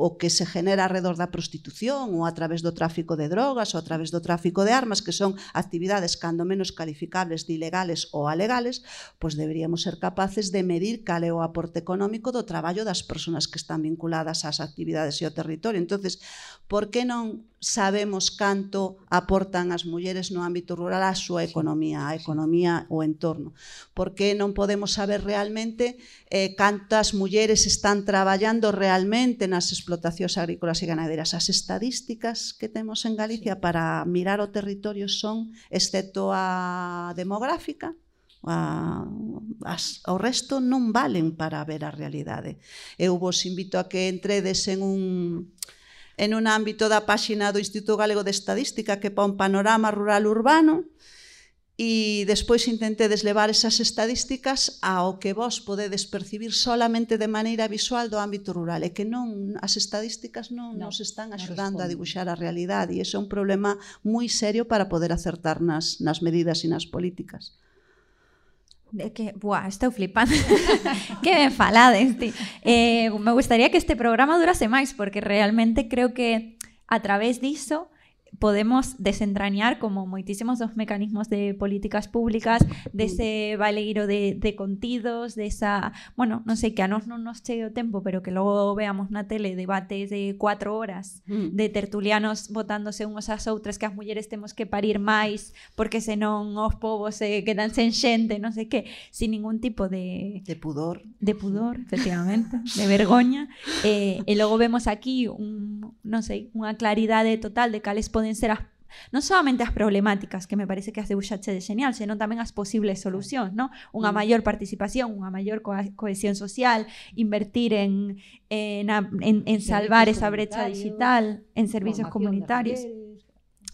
o que se genera alrededor da prostitución ou a través do tráfico de drogas ou a través do tráfico de armas, que son actividades cando menos calificables de ilegales ou alegales, pois deberíamos ser capaces de medir cal é o aporte económico do traballo das persoas que están vinculadas ás actividades e ao territorio. entonces por que non sabemos canto aportan as mulleres no ámbito rural á súa economía, a economía o entorno. Porque non podemos saber realmente eh, cantas mulleres están traballando realmente nas explotacións agrícolas e ganaderas. As estadísticas que temos en Galicia para mirar o territorio son, excepto a demográfica, a, as, o resto non valen para ver a realidade. Eu vos invito a que entredes en un en un ámbito da páxina do Instituto Galego de Estadística que pon panorama rural urbano e despois intentedes levar esas estadísticas ao que vos podedes percibir solamente de maneira visual do ámbito rural e que non as estadísticas non, nos están axudando no a dibuixar a realidade e ese é un problema moi serio para poder acertar nas, nas medidas e nas políticas que, buah, estou flipando *laughs* que me falades ti. Eh, me gustaría que este programa durase máis porque realmente creo que a través diso podemos desentrañar como moitísimos dos mecanismos de políticas públicas dese baleiro de, de contidos desa, bueno, non sei que a nós non nos chegue o tempo, pero que logo veamos na tele debates de cuatro horas mm. de tertulianos votándose unhos ás outras que as mulleres temos que parir máis porque senón os povos se quedan sen xente, non sei que sin ningún tipo de... De pudor. de pudor, efectivamente, de vergoña *laughs* eh, e logo vemos aquí un, non sei, unha claridade total de cales poden poden ser as non solamente as problemáticas, que me parece que as de de genial, senón tamén as posibles solucións, non? Unha maior participación, unha maior co cohesión social, invertir en, eh, en, en, en salvar esa brecha digital, en servicios comunitarios.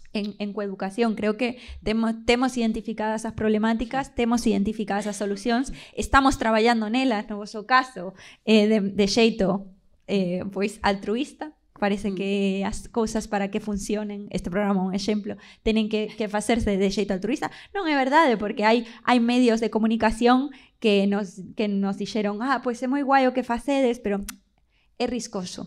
En, en coeducación, creo que temos, temos identificadas as problemáticas, temos identificadas as solucións, estamos traballando nelas no vosso caso eh, de, de xeito eh, pois altruista, Parece mm. que as cousas para que funcionen, este programa é un exemplo, tenen que, que facerse de xeito altruista. Non é verdade, porque hai, hai medios de comunicación que nos, que nos dixeron ah, pois é moi guai o que facedes, pero é riscoso.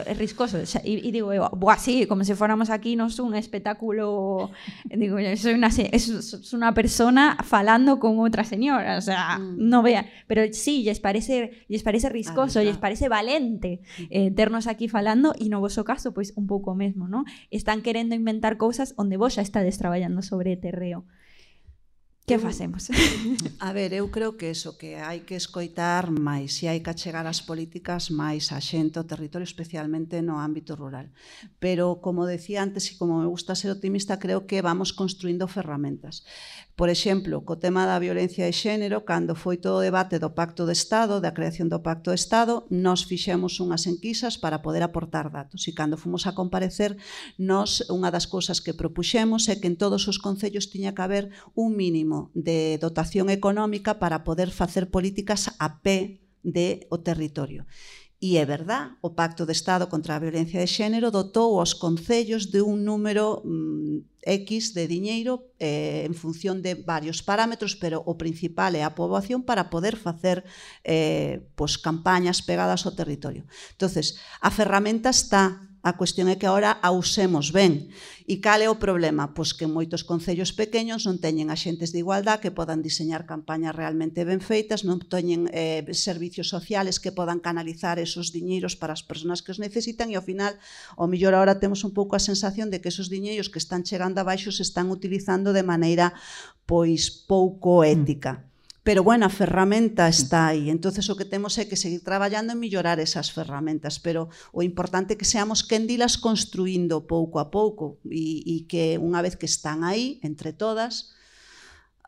es riscoso. Y, y digo, Buah, sí, como si fuéramos aquí, no es un espectáculo. digo, soy una, es, una persona falando con otra señora, o sea, mm. no vea Pero sí, les parece, les parece riscoso, les parece valente eh, ternos aquí falando y no vosso caso, pues un poco mismo, ¿no? Están queriendo inventar cosas donde vos ya estades trabajando sobre terreo. Que facemos? A ver, eu creo que eso, que hai que escoitar máis e hai que achegar as políticas máis a xente ao territorio, especialmente no ámbito rural. Pero, como decía antes, e como me gusta ser optimista, creo que vamos construindo ferramentas. Por exemplo, co tema da violencia de xénero, cando foi todo o debate do Pacto de Estado, da creación do Pacto de Estado, nós fixemos unhas enquisas para poder aportar datos. E cando fomos a comparecer, nós unha das cousas que propuxemos é que en todos os concellos tiña que haber un mínimo de dotación económica para poder facer políticas a pé de o territorio. E é verdad, o Pacto de Estado contra a Violencia de Xénero dotou aos concellos de un número mm, X de diñeiro eh, en función de varios parámetros, pero o principal é a poboación para poder facer eh, pois, campañas pegadas ao territorio. entonces a ferramenta está A cuestión é que agora a usemos ben. E cal é o problema? Pois que moitos concellos pequenos non teñen axentes de igualdad que podan diseñar campañas realmente ben feitas, non teñen eh, servicios sociales que podan canalizar esos diñeiros para as persoas que os necesitan e ao final, ao millor agora temos un pouco a sensación de que esos diñeiros que están chegando abaixo se están utilizando de maneira pois pouco ética. Mm. Pero bueno, a mm. ferramenta está mm. aí, entonces o que temos é que seguir traballando en millorar esas ferramentas, pero o importante é que seamos quendilas construindo pouco a pouco e, e que unha vez que están aí, entre todas,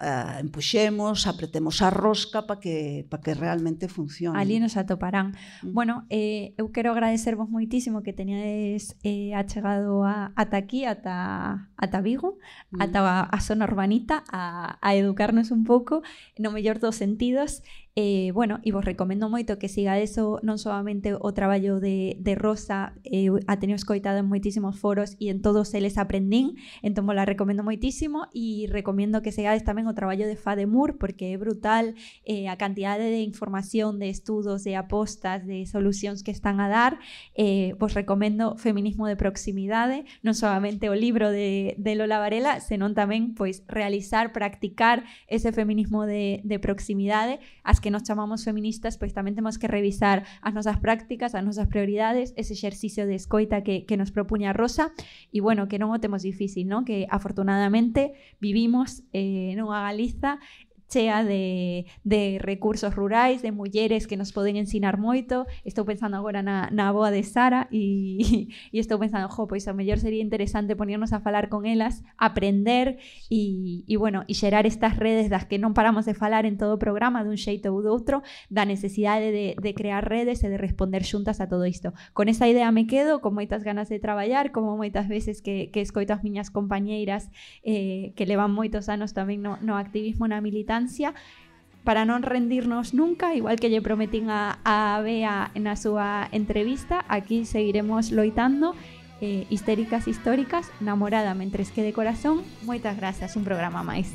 uh, empuxemos, apretemos a rosca para que, pa que realmente funcione. Ali nos atoparán. Mm. Bueno, eh, eu quero agradecervos moitísimo que teñades eh, achegado a, ata aquí, ata, ata Vigo, mm. ata a, a zona urbanita, a, a educarnos un pouco no mellor dos sentidos Eh, bueno, e vos recomendo moito que sigades o, non solamente o traballo de, de Rosa, eh, a teño escoitado en moitísimos foros e en todos eles aprendín, entón la recomendo moitísimo e recomendo que sigades tamén o traballo de Fademur porque é brutal eh, a cantidade de información, de estudos, de apostas, de solucións que están a dar. Eh, vos recomendo Feminismo de proximidade, non solamente o libro de, de Lola Varela, senón tamén pois realizar, practicar ese feminismo de, de proximidade. As que nos chamamos feministas, pois tamén temos que revisar as nosas prácticas, as nosas prioridades, ese exercicio de escoita que, que nos propuña Rosa, e bueno, que non o temos difícil, non? Que afortunadamente vivimos eh, nunha Galiza chea de, de recursos rurais, de mulleres que nos poden ensinar moito. Estou pensando agora na, na boa de Sara e, e estou pensando, jo, pois a mellor sería interesante ponernos a falar con elas, aprender e, e bueno, e xerar estas redes das que non paramos de falar en todo o programa dun xeito ou doutro, da necesidade de, de crear redes e de responder xuntas a todo isto. Con esa idea me quedo, con moitas ganas de traballar, como moitas veces que, que escoito as miñas compañeiras eh, que levan moitos anos tamén no, no activismo na militancia para non rendirnos nunca, igual que lle prometín a, a Bea na súa entrevista, aquí seguiremos loitando eh, histéricas históricas, namorada mentres que de corazón. Moitas grazas, un programa máis.